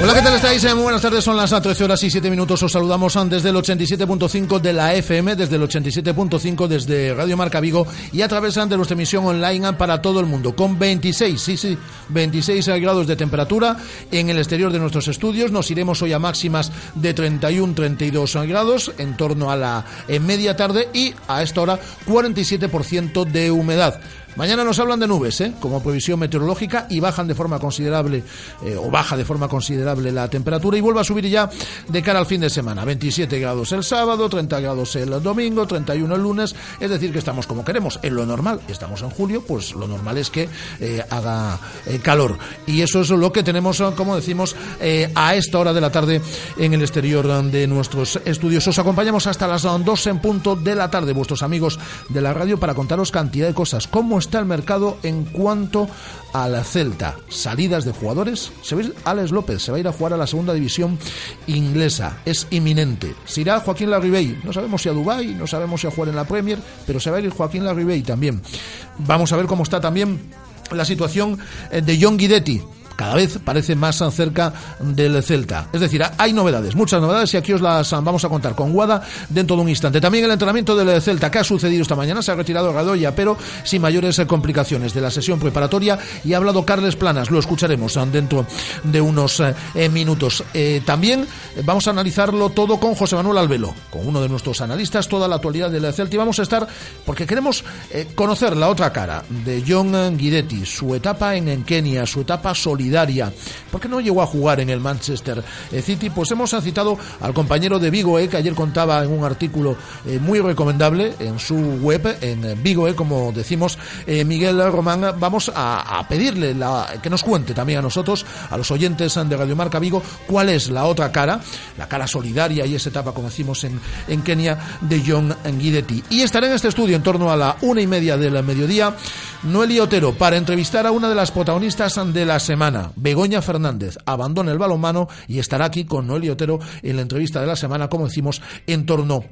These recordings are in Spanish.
Hola, ¿qué tal estáis? Eh, muy buenas tardes, son las 13 horas y 7 minutos. Os saludamos ah, desde el 87.5 de la FM, desde el 87.5 desde Radio Marca Vigo y a través ah, de nuestra emisión online ah, para todo el mundo, con 26, sí, sí, 26 grados de temperatura en el exterior de nuestros estudios. Nos iremos hoy a máximas de 31, 32 grados en torno a la eh, media tarde y a esta hora 47% de humedad. Mañana nos hablan de nubes, ¿eh? como previsión meteorológica, y bajan de forma considerable, eh, o baja de forma considerable la temperatura, y vuelve a subir ya de cara al fin de semana. 27 grados el sábado, 30 grados el domingo, 31 el lunes, es decir, que estamos como queremos, en lo normal. Estamos en julio, pues lo normal es que eh, haga eh, calor. Y eso es lo que tenemos, como decimos, a esta hora de la tarde en el exterior de nuestros estudios. Os acompañamos hasta las 2 en punto de la tarde, vuestros amigos de la radio, para contaros cantidad de cosas. ¿Cómo el mercado en cuanto a la Celta? Salidas de jugadores. Se ve Alex López, se va a ir a jugar a la segunda división inglesa. Es inminente. Se irá Joaquín Larribey. No sabemos si a Dubái, no sabemos si a jugar en la Premier, pero se va a ir Joaquín Larribey también. Vamos a ver cómo está también la situación eh, de John Guidetti cada vez parece más cerca del Celta. Es decir, hay novedades, muchas novedades y aquí os las vamos a contar con Guada dentro de un instante. También el entrenamiento del Celta que ha sucedido esta mañana, se ha retirado Gadoya, pero sin mayores complicaciones de la sesión preparatoria y ha hablado Carles Planas, lo escucharemos dentro de unos eh, minutos. Eh, también vamos a analizarlo todo con José Manuel Albelo, con uno de nuestros analistas, toda la actualidad del Celta y vamos a estar, porque queremos eh, conocer la otra cara de John Guidetti, su etapa en Kenia, su etapa solidaria ¿Por qué no llegó a jugar en el Manchester eh, City? Pues hemos citado al compañero de Vigo, eh, que ayer contaba en un artículo eh, muy recomendable en su web, en Vigo, como decimos, Miguel Román. Vamos a, pedirle que nos cuente también a nosotros, a los oyentes de Radio Marca Vigo, cuál es la otra cara, la cara solidaria y esa etapa, como decimos en, en Kenia, de John Guidetti. Y estaré en este estudio en torno a la una y media del mediodía, Noeli Otero, para entrevistar a una de las protagonistas de la semana. Begoña Fernández abandona el balonmano y estará aquí con Noelia Otero en la entrevista de la semana, como decimos, en torno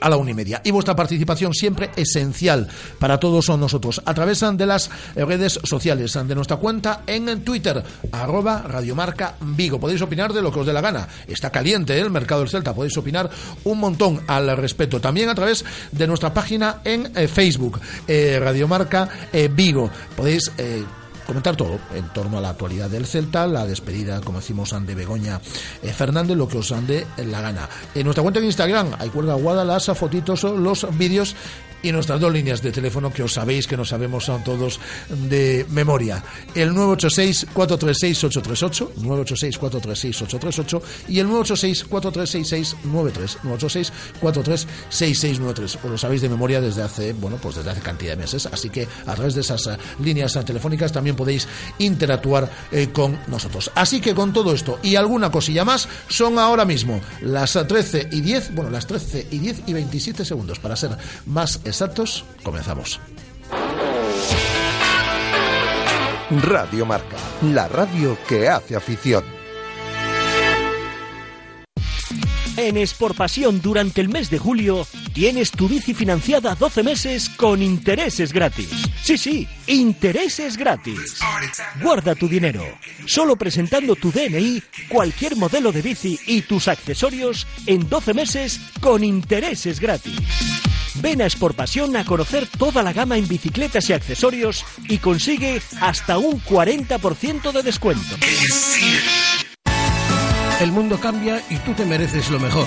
a la una y media. Y vuestra participación siempre esencial para todos nosotros. A través de las redes sociales, de nuestra cuenta en Twitter, arroba Radiomarca Vigo. Podéis opinar de lo que os dé la gana. Está caliente ¿eh? el mercado del Celta. Podéis opinar un montón al respecto. También a través de nuestra página en eh, Facebook, eh, Radiomarca Vigo. Podéis comentar todo en torno a la actualidad del Celta, la despedida, como decimos, de Begoña eh, Fernández, lo que os ande la gana. En nuestra cuenta de Instagram, hay cuelga guada las fotitos, los vídeos y nuestras dos líneas de teléfono que os sabéis que no sabemos son todos de memoria. El 986-436-838, 986-436-838 y el 986-4366-93, 986-4366-93. Os lo sabéis de memoria desde hace, bueno, pues desde hace cantidad de meses, así que a través de esas eh, líneas telefónicas también podéis interactuar eh, con nosotros. Así que con todo esto y alguna cosilla más, son ahora mismo las 13 y 10, bueno, las 13 y 10 y 27 segundos para ser más comenzamos. Radio Marca, la radio que hace afición. En Pasión durante el mes de julio tienes tu bici financiada 12 meses con intereses gratis. Sí, sí, intereses gratis. Guarda tu dinero. Solo presentando tu DNI, cualquier modelo de bici y tus accesorios en 12 meses con intereses gratis. Ven a Pasión a conocer toda la gama en bicicletas y accesorios y consigue hasta un 40% de descuento. El mundo cambia y tú te mereces lo mejor.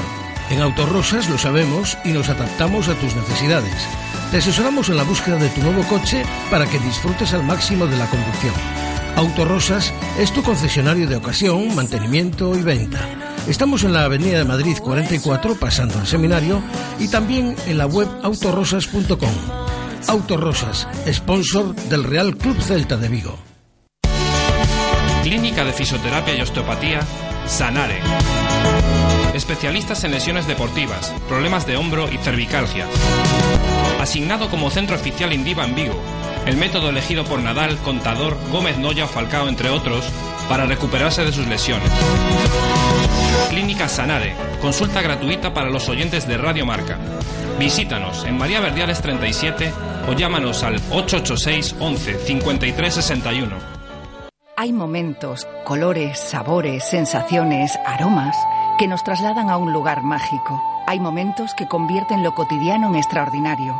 En Autorosas lo sabemos y nos adaptamos a tus necesidades. Te asesoramos en la búsqueda de tu nuevo coche para que disfrutes al máximo de la conducción. Autorosas es tu concesionario de ocasión, mantenimiento y venta. Estamos en la Avenida de Madrid 44, pasando el seminario, y también en la web autorosas.com. Autorosas, sponsor del Real Club Celta de Vigo. Clínica de Fisioterapia y Osteopatía, Sanare. Especialistas en lesiones deportivas, problemas de hombro y cervicalgia. Asignado como centro oficial Indiva en Vigo, el método elegido por Nadal, Contador, Gómez Noya Falcao, entre otros, para recuperarse de sus lesiones. Clínica Sanare, consulta gratuita para los oyentes de Radio Marca. Visítanos en María Verdiales 37 o llámanos al 886 11 53 61. Hay momentos, colores, sabores, sensaciones, aromas que nos trasladan a un lugar mágico. Hay momentos que convierten lo cotidiano en extraordinario,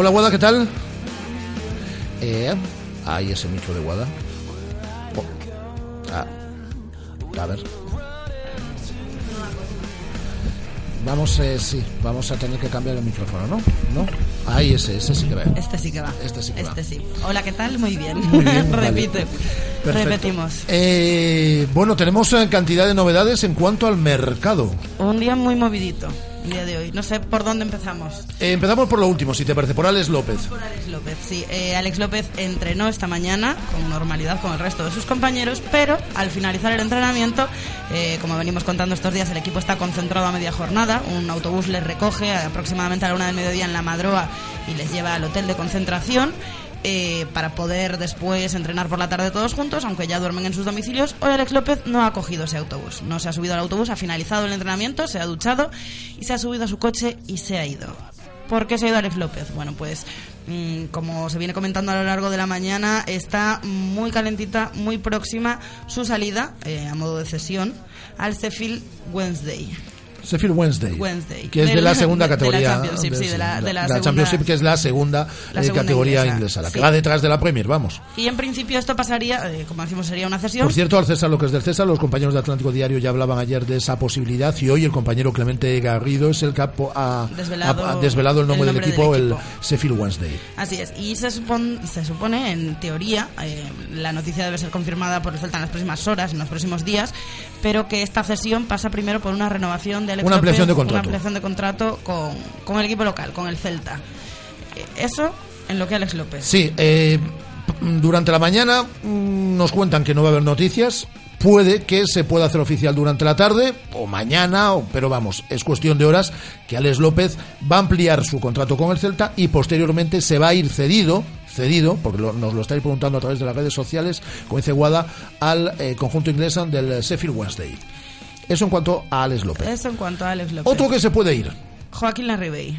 Hola Guada, ¿qué tal? Eh, ahí ese micro de Guada. Oh, ah, a ver. Vamos, eh, sí, vamos a tener que cambiar el micrófono, ¿no? ¿No? Ahí ese, ese sí que va. Este sí que va. Este sí que va. Este sí. Hola, ¿qué tal? Muy bien. Muy bien. Repite. Repetimos. Eh, bueno, tenemos eh, cantidad de novedades en cuanto al mercado. Un día muy movidito, el día de hoy. No sé por dónde empezamos. Eh, empezamos por lo último, si te parece, por Alex López. Por Alex López, sí. Eh, Alex López entrenó esta mañana con normalidad con el resto de sus compañeros, pero al finalizar el entrenamiento, eh, como venimos contando estos días, el equipo está concentrado a media jornada. Un autobús les recoge aproximadamente a la una del mediodía en la Madroa y les lleva al hotel de concentración. Eh, para poder después entrenar por la tarde todos juntos, aunque ya duermen en sus domicilios. Hoy Alex López no ha cogido ese autobús, no se ha subido al autobús, ha finalizado el entrenamiento, se ha duchado y se ha subido a su coche y se ha ido. ¿Por qué se ha ido Alex López? Bueno, pues mm, como se viene comentando a lo largo de la mañana, está muy calentita, muy próxima su salida, eh, a modo de cesión, al Sheffield Wednesday. Sheffield Wednesday, Wednesday. que es de Del- la segunda de- de la categoría Championship, sí, de la- de la segunda- Championship que es la segunda, la eh, segunda categoría inglesa, inglesa, la que sí. va detrás de la Premier vamos Y en principio esto pasaría, eh, como decimos, sería una cesión. por cierto al César lo que es del César los compañeros de Atlántico Diario ya hablaban ayer de esa posibilidad y hoy el compañero Clemente Garrido es el capo ha Desvelado ha- ha desvelado el nombre, el del, nombre equipo, del el equipo. Sheffield Wednesday Así es, y se supone, se supone en teoría, eh, la noticia debe ser confirmada por el Celta en las próximas horas, en los próximos días, pero que esta cesión pasa primero por una renovación de Una ampliación de contrato. Una ampliación de contrato con, con el equipo local, con el Celta. Eh, Eso en lo que Alex López. Sí, eh, durante la mañana mm, nos cuentan que no va a haber noticias. Puede que se pueda hacer oficial durante la tarde o mañana, o- pero vamos, es cuestión de horas que Alex López va a ampliar su contrato con el Celta y posteriormente se va a ir cedido, cedido, porque lo- nos lo estáis preguntando a través de las redes sociales, como dice Guada, al eh, conjunto inglés del Sheffield Wednesday. Eso en cuanto a Alex López. Eso en cuanto a Alex López. Otro que se puede ir. Joaquín Larribey.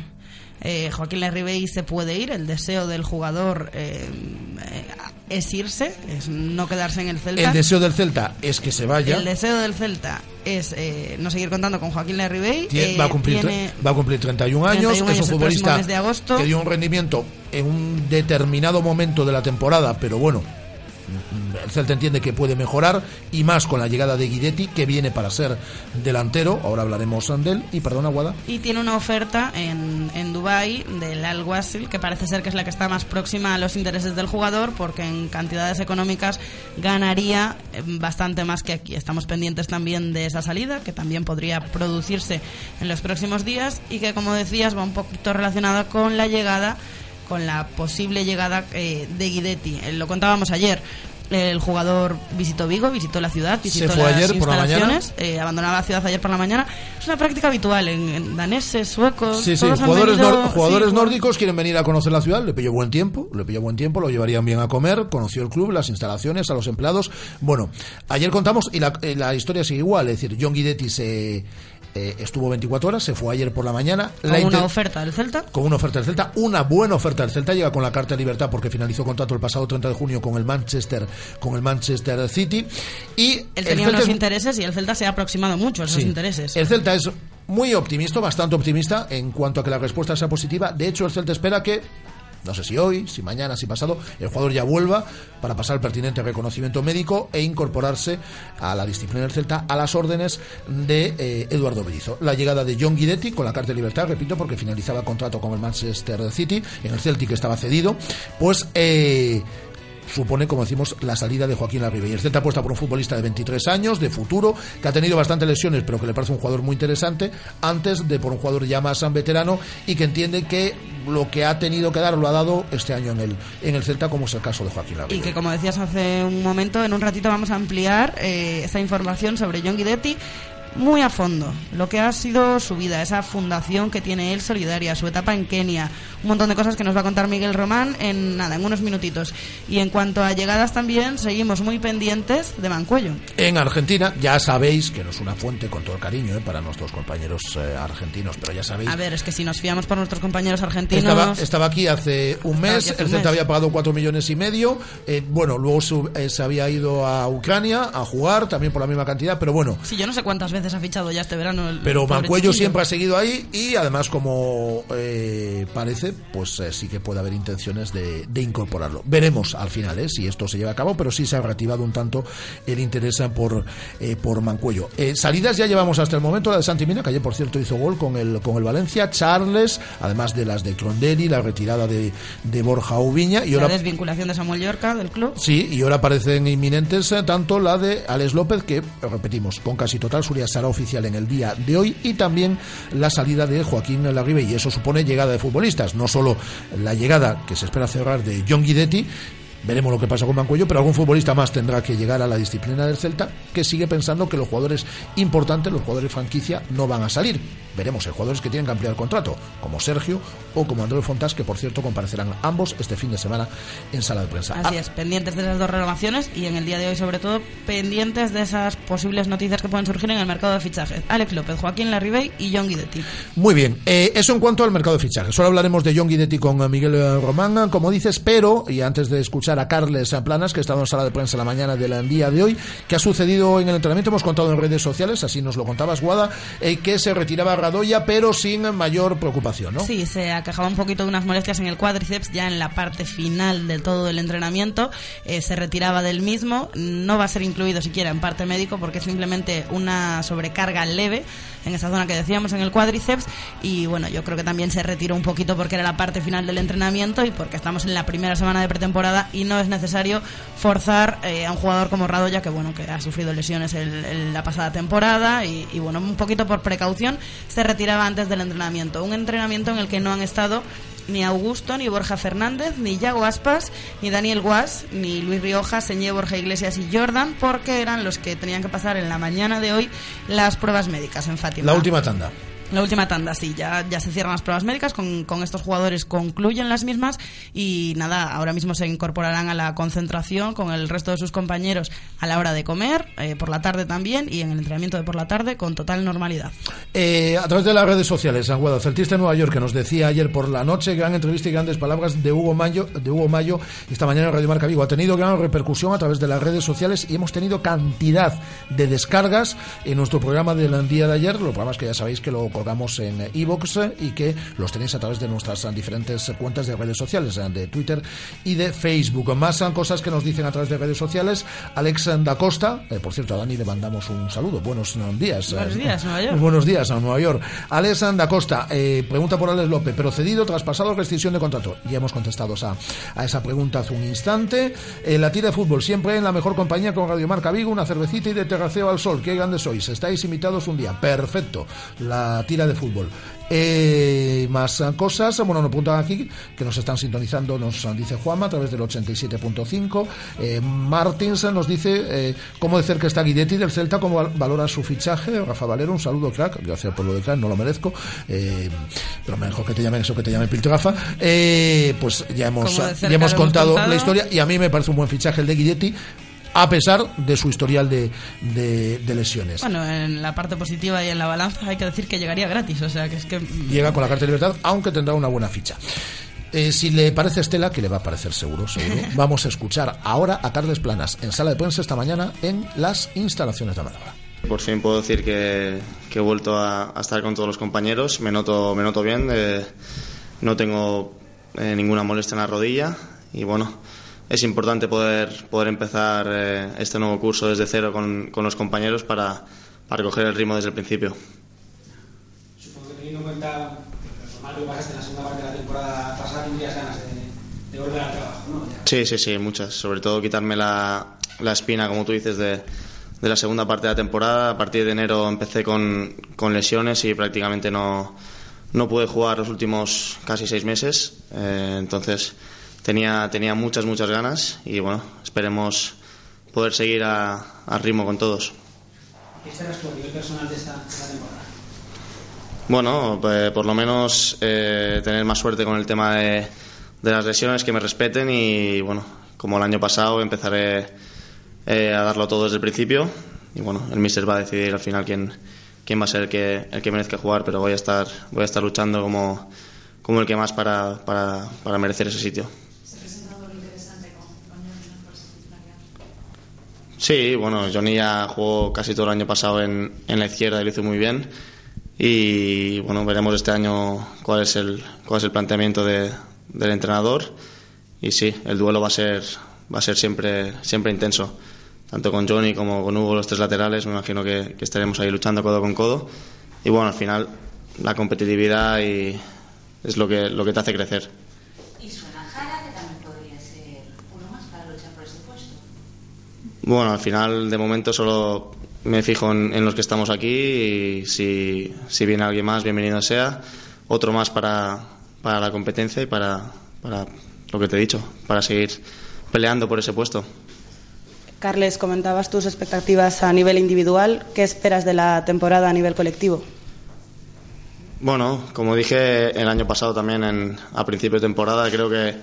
Eh, Joaquín Larribey se puede ir, el deseo del jugador eh, es irse, es no quedarse en el Celta. El deseo del Celta es que se vaya. El deseo del Celta es eh, no seguir contando con Joaquín Larribey. Va, a cumplir, tiene- va a cumplir 31 años, 31 es un futbolista de agosto. que dio un rendimiento en un determinado momento de la temporada, pero bueno, el Celta entiende que puede mejorar y más con la llegada de Guidetti, que viene para ser delantero, ahora hablaremos de él, y perdona Guada, y tiene una oferta en, en Dubai del Al Wasl que parece ser que es la que está más próxima a los intereses del jugador porque en cantidades económicas ganaría eh, bastante más que aquí. Estamos pendientes también de esa salida que también podría producirse en los próximos días y que como decías va un poquito relacionada con la llegada con la posible llegada eh, de Guidetti. Eh, lo contábamos ayer. El jugador visitó Vigo, visitó la ciudad, visitó fue las ayer por la mañana. instalaciones, eh, abandonaba la ciudad ayer por la mañana. Es una práctica habitual en, en daneses, suecos. Sí, sí, todos han jugadores, venido- jugadores sí, nórdicos quieren venir a conocer la ciudad, le pilló buen tiempo, le pilló buen tiempo, lo llevarían bien a comer, conoció el club, las instalaciones, a los empleados. Bueno, ayer contamos y la, eh, la historia sigue igual, es decir, John Guidetti se eh, estuvo 24 horas, se fue ayer por la mañana. Con La una oferta del Celta. con una oferta del Celta, una buena oferta del Celta, llega con la carta de libertad porque finalizó contrato el pasado 30 de junio con el Manchester, con el Manchester City y Él el tenía Celta unos es- intereses y el Celta se ha aproximado mucho a esos Sí. intereses. El Celta es muy optimista, bastante optimista en cuanto a que la respuesta sea positiva. De hecho, el Celta espera que no sé si hoy, si mañana, si pasado, el jugador ya vuelva para pasar el pertinente reconocimiento médico e incorporarse a la disciplina del Celta a las órdenes de eh, Eduardo Bellizo. La llegada de John Guidetti con la carta de libertad, repito, porque finalizaba contrato con el Manchester City, en el Celtic estaba cedido, pues eh, supone, como decimos, la salida de Joaquín Larribe. Y el Celta apuesta por un futbolista de 23 años, de futuro, que ha tenido bastantes lesiones, pero que le parece un jugador muy interesante, antes de por un jugador ya más veterano y que entiende que lo que ha tenido que dar lo ha dado este año en el, en el Celta, como es el caso de Joaquín Larribe. Y que, como decías hace un momento, en un ratito vamos a ampliar eh, esa información sobre John Guidetti muy a fondo lo que ha sido su vida, esa fundación que tiene él solidaria, su etapa en Kenia, un montón de cosas que nos va a contar Miguel Román en nada, en unos minutitos. Y en cuanto a llegadas también, seguimos muy pendientes de Mancuello. En Argentina, ya sabéis que no es una fuente con todo el cariño eh, para nuestros compañeros eh, argentinos, pero ya sabéis. A ver, es que si nos fiamos por nuestros compañeros argentinos. Estaba, aquí hace un mes, el Celta había pagado cuatro millones y medio. Eh, bueno, luego se había ido a Ucrania a jugar, también por la misma cantidad, pero bueno. Sí, yo no sé cuántas veces ha fichado ya este verano. El, pero Mancuello siempre ha seguido ahí y además, como parece, pues eh, sí que puede haber intenciones de, incorporarlo. Veremos al final eh, si esto se lleva a cabo, pero sí se ha reactivado un tanto el interés por, eh, por Mancuello. salidas ya llevamos hasta el momento la de Santimina, que ayer por cierto hizo gol con el, con el Valencia, Charles, además de las de Crondelli, la retirada de, de Borja Ubiña y la desvinculación de Samuel Yorca del club. Sí, y ahora parecen inminentes tanto la de Alex López, que repetimos, con casi total seguridad será oficial en el día de hoy, y también la salida de Joaquín Larribe, y eso supone llegada de futbolistas, no solo la llegada que se espera cerrar de John Guidetti, Veremos lo que pasa con Mancuello, pero algún futbolista más tendrá que llegar a la disciplina del Celta, que sigue pensando que los jugadores importantes, los jugadores franquicia, no van a salir. Veremos, hay jugadores que tienen que ampliar el contrato, como Sergio o como Andrés Fontás, que por cierto comparecerán ambos este fin de semana en sala de prensa. Así es, pendientes de esas dos renovaciones y en el día de hoy, sobre todo, pendientes de esas posibles noticias que pueden surgir en el mercado de fichajes. Alex López, Joaquín Larribey y John Guidetti. Muy bien, eh, eso en cuanto al mercado de fichajes. Solo hablaremos de John Guidetti con Miguel Román, como dices, pero, y antes de escuchar a Carles Planas, que ha estado en sala de prensa la mañana del día de hoy, que ha sucedido en el entrenamiento, hemos contado en redes sociales, así nos lo contabas, Guada, eh, que se retiraba Radoya pero sin mayor preocupación, ¿no? Sí, se aquejaba un poquito de unas molestias en el cuádriceps ya en la parte final de todo el entrenamiento. Eh, se retiraba del mismo. No va a ser incluido siquiera en parte médico porque es simplemente una sobrecarga leve en esa zona que decíamos en el cuádriceps y bueno, yo creo que también se retiró un poquito porque era la parte final del entrenamiento y porque estamos en la primera semana de pretemporada y no es necesario forzar eh, a un jugador como Radoya que bueno, que ha sufrido lesiones en la pasada temporada y, y bueno, un poquito por precaución se retiraba antes del entrenamiento, un entrenamiento en el que no han estado ni Augusto, ni Borja Fernández, ni Yago Aspas, ni Daniel Guas, ni Luis Rioja, Señé, Borja Iglesias y Jordan, porque eran los que tenían que pasar en la mañana de hoy las pruebas médicas en. La última tanda. La última tanda, sí, ya, ya se cierran las pruebas médicas, con, con, estos jugadores concluyen las mismas y nada, ahora mismo se incorporarán a la concentración con el resto de sus compañeros a la hora de comer, eh, por la tarde también y en el entrenamiento de por la tarde con total normalidad. Eh, a través de las redes sociales, Anguado, Celtista de Nueva York, que nos decía ayer por la noche, gran entrevista y grandes palabras de Hugo Mayo, de Hugo Mayo esta mañana en Radio Marca Vigo. Ha tenido gran repercusión a través de las redes sociales y hemos tenido cantidad de descargas en nuestro programa del día de ayer, los programas que ya sabéis que lo colgamos en iVoox y que los tenéis a través de nuestras diferentes cuentas de redes sociales, de Twitter y de Facebook. Más cosas que nos dicen a través de redes sociales. Alex da Costa, eh, por cierto, a Dani le mandamos un saludo. Buenos días. Buenos días, Nueva York. Buenos días a Nueva York. Alex da Costa, eh, pregunta por Alex López, procedido, traspasado, rescisión de contrato. Ya hemos contestado a, a esa pregunta hace un instante. Eh, la tira de fútbol, siempre en la mejor compañía con Radio Marca Vigo, una cervecita y de terraceo al sol. Qué grandes sois. Estáis invitados un día. Perfecto. La tira de fútbol. Eh, más cosas, bueno, nos apuntan aquí que nos están sintonizando, nos dice Juanma a través del 87.5. Eh, Martins nos dice eh, cómo de cerca está Guidetti del Celta, cómo valora su fichaje. Rafa Valero, un saludo, crack. Gracias por lo de crack, no lo merezco. Eh, pero mejor que te llamen eso que te llamen Piltrafa. Eh, pues ya hemos, ya hemos contado la historia y a mí me parece un buen fichaje el de Guidetti a pesar de su historial de, de, lesiones. Bueno, en la parte positiva y en la balanza hay que decir que llegaría gratis, o sea que es que... Llega con la carta de libertad, aunque tendrá una buena ficha. Eh, si le parece Estela, que le va a parecer seguro, seguro, vamos a escuchar ahora a Carles Planas en sala de prensa esta mañana en las instalaciones de Amadora. Por fin puedo decir que, he vuelto a, estar con todos los compañeros. Me noto, me noto bien. Eh, no tengo eh, ninguna molestia en la rodilla y bueno, es importante poder, poder empezar eh, este nuevo curso desde cero con, con los compañeros para, para, coger el ritmo desde el principio. Supongo que teniendo en cuenta lo que pasaste en la segunda parte de la temporada pasada, tendrías ganas de, volver al trabajo, ¿no? Sí, sí, sí, muchas. Sobre todo quitarme la, la espina, como tú dices, de, de la segunda parte de la temporada. A partir de enero empecé con, con lesiones y prácticamente no, no pude jugar los últimos casi seis meses. Eh, entonces tenía, tenía muchas, muchas ganas y bueno, esperemos poder seguir a, ritmo con todos. ¿Qué a nivel personal de esta, temporada? Bueno, pues, por lo menos eh, tener más suerte con el tema de, de, las lesiones, que me respeten y bueno, como el año pasado empezaré eh, a darlo todo desde el principio y bueno, el míster va a decidir al final quién, quién va a ser el que, el que merezca jugar, pero voy a estar, voy a estar luchando como, como el que más para, para, para merecer ese sitio. Sí, bueno, Johnny ya jugó casi todo el año pasado en, en la izquierda y lo hizo muy bien. Y bueno, veremos este año cuál es el, cuál es el planteamiento de, del entrenador. Y sí, el duelo va a ser, va a ser siempre, siempre intenso tanto con Johnny como con Hugo, los tres laterales, me imagino que, estaremos ahí luchando codo con codo. Y bueno, al final la competitividad y es lo que, lo que te hace crecer. ¿Y suena Jara, que también podría ser uno más para luchar por ese puesto? Bueno, al final, de momento, solo me fijo en, los que estamos aquí y si, si, viene alguien más, bienvenido sea. Otro más para, para la competencia y para, para lo que te he dicho, para seguir peleando por ese puesto. Carles, comentabas tus expectativas a nivel individual. ¿Qué esperas de la temporada a nivel colectivo? Bueno, como dije el año pasado también en, a principio de temporada, creo que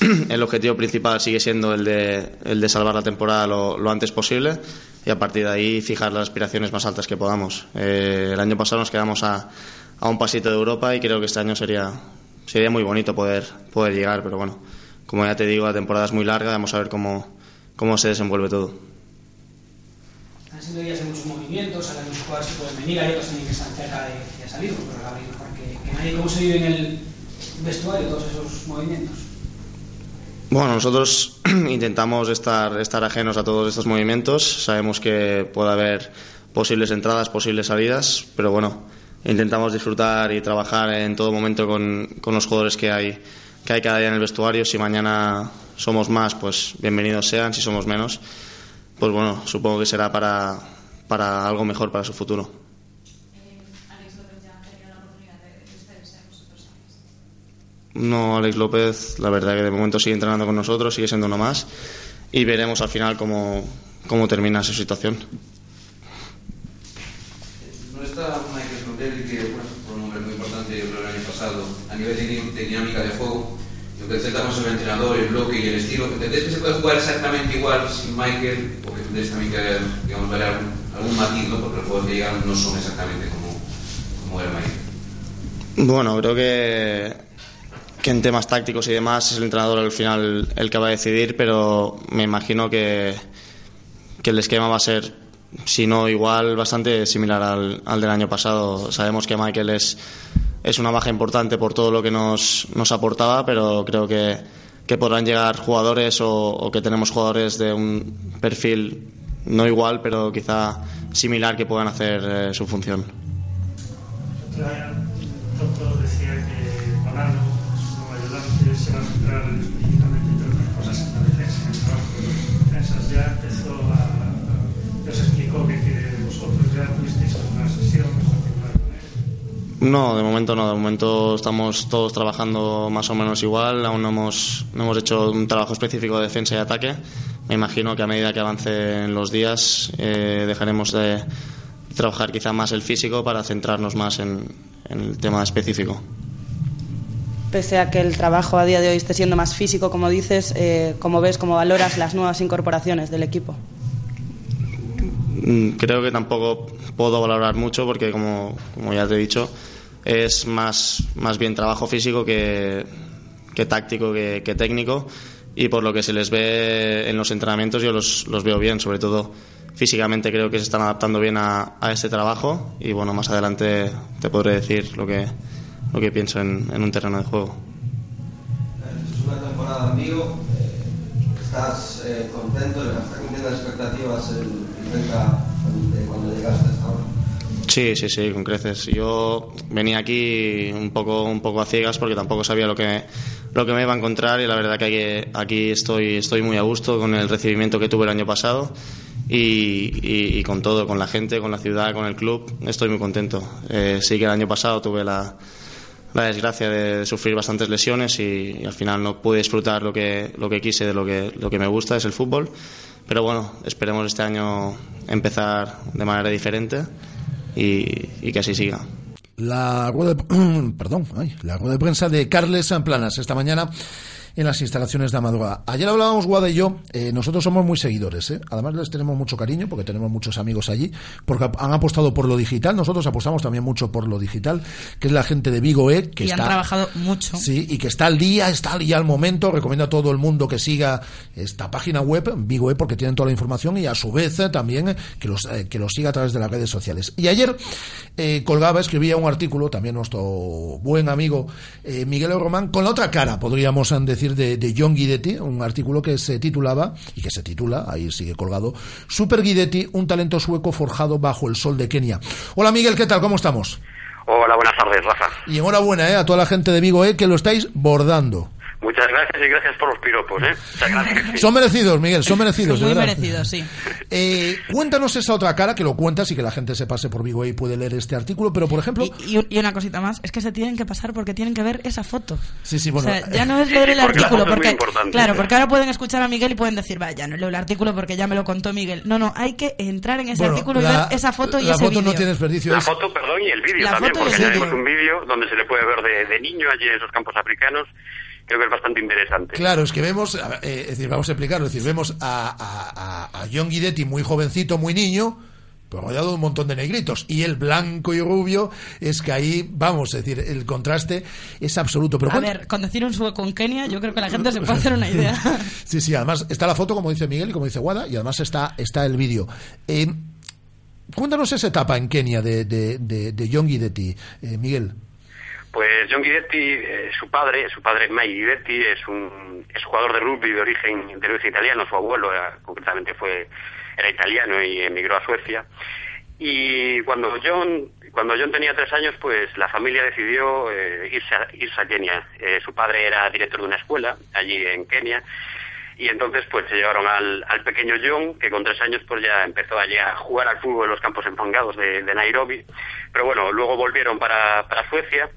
el objetivo principal sigue siendo el de, el de salvar la temporada lo, antes posible y a partir de ahí fijar las aspiraciones más altas que podamos. Eh, el año pasado nos quedamos a, a, un pasito de Europa y creo que este año sería, sería muy bonito poder, poder llegar, pero bueno, como ya te digo, la temporada es muy larga, vamos a ver cómo, cómo se desenvuelve todo. Están siendo días de muchos movimientos, ahora los jugadores que pueden venir, hay otros también que están cerca de, de salir, pero la mejor que, que, nadie. ¿Cómo se vive en el vestuario todos esos movimientos? Bueno, nosotros intentamos estar, estar ajenos a todos estos movimientos. Sabemos que puede haber posibles entradas, posibles salidas, pero bueno, intentamos disfrutar y trabajar en todo momento con, con los jugadores que hay que hay cada día en el vestuario. Si mañana somos más, pues bienvenidos sean. Si somos menos, pues bueno, supongo que será para, para algo mejor para su futuro. No, Alex López, la verdad que de momento sigue entrenando con nosotros, sigue siendo uno más y veremos al final cómo, cómo termina su situación. No está Michael que fue un hombre muy importante el año pasado a nivel de dinámica de juego lo que tratamos el entrenador, el bloque y el estilo. ¿Entendés que se puede jugar exactamente igual sin Michael? Porque tendréis también que digamos, ver algún, algún matiz, ¿no? porque los juegos que llegan no son exactamente como, como era Michael. Bueno, creo que, que en temas tácticos y demás es el entrenador al final el que va a decidir, pero me imagino que, que el esquema va a ser, si no igual, bastante similar al, del año pasado. Sabemos que Michael es es una baja importante por todo lo que nos, nos aportaba, pero creo que, que podrán llegar jugadores o, que tenemos jugadores de un perfil no igual, pero quizá similar que puedan hacer eh, su función. No, de momento no. De momento estamos todos trabajando más o menos igual. Aún no hemos, no hemos hecho un trabajo específico de defensa y ataque. Me imagino que a medida que avancen los días eh, dejaremos de trabajar quizá más el físico para centrarnos más en, el tema específico. Pese a que el trabajo a día de hoy esté siendo más físico, como dices, eh, ¿cómo ves, cómo valoras las nuevas incorporaciones del equipo? Mm, creo que tampoco puedo valorar mucho porque, como, ya te he dicho, es más, más bien trabajo físico que, que táctico, que, técnico. y por lo que se les ve en los entrenamientos yo los, los veo bien, sobre todo físicamente creo que se están adaptando bien a, a este trabajo y bueno, más adelante te podré decir lo que, lo que pienso en, un terreno de juego. Es una temporada en Vigo, eh, ¿estás eh, contento? ¿Estás cumpliendo las expectativas Celta de cuando llegaste hasta? Sí, sí, sí, con creces. Yo venía aquí un poco, un poco a ciegas porque tampoco sabía lo que, lo que me iba a encontrar y la verdad que aquí, estoy, estoy muy a gusto con el recibimiento que tuve el año pasado y, con todo, con la gente, con la ciudad, con el club. Estoy muy contento. Eh, sí que el año pasado tuve la, la desgracia de sufrir bastantes lesiones y, y al final no pude disfrutar lo que, lo que quise de lo que, lo que me gusta, es el fútbol. Pero bueno, esperemos este año empezar de manera diferente y, que así siga. La rueda de, perdón, ay, la rueda de prensa de Carles Samplanas esta mañana en las instalaciones de Amadora. Ayer hablábamos Guada y yo, eh, nosotros somos muy seguidores, ¿eh? además les tenemos mucho cariño porque tenemos muchos amigos allí, porque han apostado por lo digital, nosotros apostamos también mucho por lo digital, que es la gente de Vigo E, que y está han trabajado mucho. Sí, y que está al día, está al día al momento. Recomiendo a todo el mundo que siga esta página web, Vigo E, porque tienen toda la información y a su vez eh, también eh, que los, que los siga a través de las redes sociales. Y ayer eh, colgaba, escribía un artículo, también nuestro buen amigo Miguel Román, con la otra cara, podríamos eh, decir, de, de John Guidetti, un artículo que se titulaba, y que se titula, ahí sigue colgado, Super Guidetti, un talento sueco forjado bajo el sol de Kenia. Hola Miguel, ¿qué tal? ¿Cómo estamos? Hola, buenas tardes, Rafa. Y enhorabuena eh, a toda la gente de Vigo, eh, que lo estáis bordando. Muchas gracias y gracias por los piropos, ¿eh? Muchas gracias. Son merecidos, Miguel, son merecidos. Muy verdad. merecido, sí. Eh, cuéntanos esa otra cara, que lo cuentas y que la gente se pase por Vigo y puede leer este artículo, pero por ejemplo... Y, y una cosita más, es que se tienen que pasar porque tienen que ver esa foto. Sí, sí, bueno... o sea, ya no es leer el porque la artículo, foto es muy porque, importante. claro, porque ahora pueden escuchar a Miguel y pueden decir, vaya, no leo el artículo porque ya me lo contó Miguel. No, no, hay que entrar en ese Bueno, artículo y la- ver esa foto y la ese foto no vídeo. tiene desperdicio. La es- foto, perdón, y el vídeo La también, foto y porque vídeo. un vídeo donde se le puede ver de, de niño allí en esos campos africanos. Creo que es bastante interesante. Claro, es que vemos, eh, es decir, vamos a explicarlo, es decir, vemos a, a, a, John Guidetti muy jovencito, muy niño, pero rodeado de un montón de negritos, y el blanco y rubio, es que ahí, vamos, es decir, el contraste es absoluto. Pero A ver, con decir un sueco en Kenia, yo creo que la gente se puede hacer una idea. Sí, sí, además está la foto, como dice Miguel y como dice Guada, y además está, está el vídeo. Eh, cuéntanos esa etapa en Kenia de, de, de, de John Guidetti, eh, Miguel. Pues John Guidetti, eh, su padre, su padre Mike Guidetti, es un es jugador de rugby de origen de origen italiano. Su abuelo era- concretamente fue era italiano y emigró a Suecia. Y cuando John cuando John tenía tres años, pues la familia decidió eh, irse a, irse a Kenia. Eh, su padre era director de una escuela allí en Kenia y entonces pues se llevaron al, al pequeño John que con tres años pues ya empezó allí a jugar al fútbol en los campos empangados de, de Nairobi pero bueno luego volvieron para, para Suecia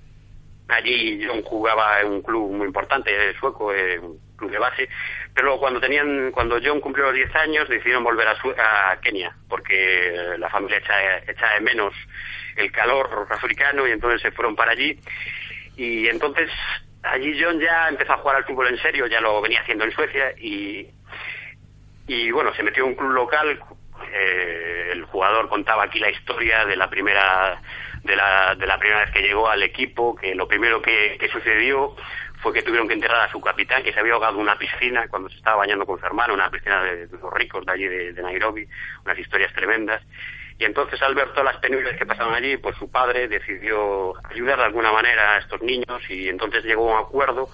allí John jugaba en un club muy importante eh, sueco eh, un club de base pero luego cuando tenían cuando John cumplió los 10 años decidieron volver a, a Kenia porque eh, la familia echa, echa de menos el calor africano y entonces se fueron para allí y entonces allí John ya empezó a jugar al fútbol en serio, ya lo venía haciendo en Suecia y, y bueno, se metió en un club local. eh, el jugador contaba aquí la historia de la primera de la, de la primera vez que llegó al equipo, que lo primero que, sucedió fue que tuvieron que enterrar a su capitán, que se había ahogado en una piscina cuando se estaba bañando con su hermano, una piscina de, de los ricos de allí de, Nairobi, unas historias tremendas. Y entonces al ver todas las penurias que pasaban allí, pues su padre decidió ayudar de alguna manera a estos niños y entonces llegó a un acuerdo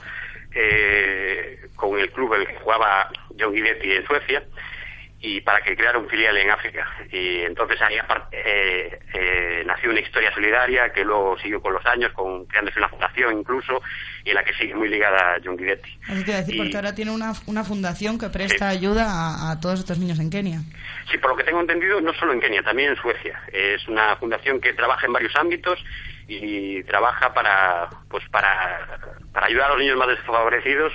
eh, con el club en el que jugaba John Guidetti en Suecia y para que creara un filial en África. Y entonces ahí apar- eh, eh, nació una historia solidaria que luego siguió con los años, con creándose una fundación incluso, y en la que sigue muy ligada a John Guidetti. Eso a decir, Y- porque ahora tiene una, una fundación que presta ayuda a, a todos estos niños en Kenia. Sí, por lo que tengo entendido, no solo en Kenia, también en Suecia. Es una fundación que trabaja en varios ámbitos y trabaja para, pues para, para ayudar a los niños más desfavorecidos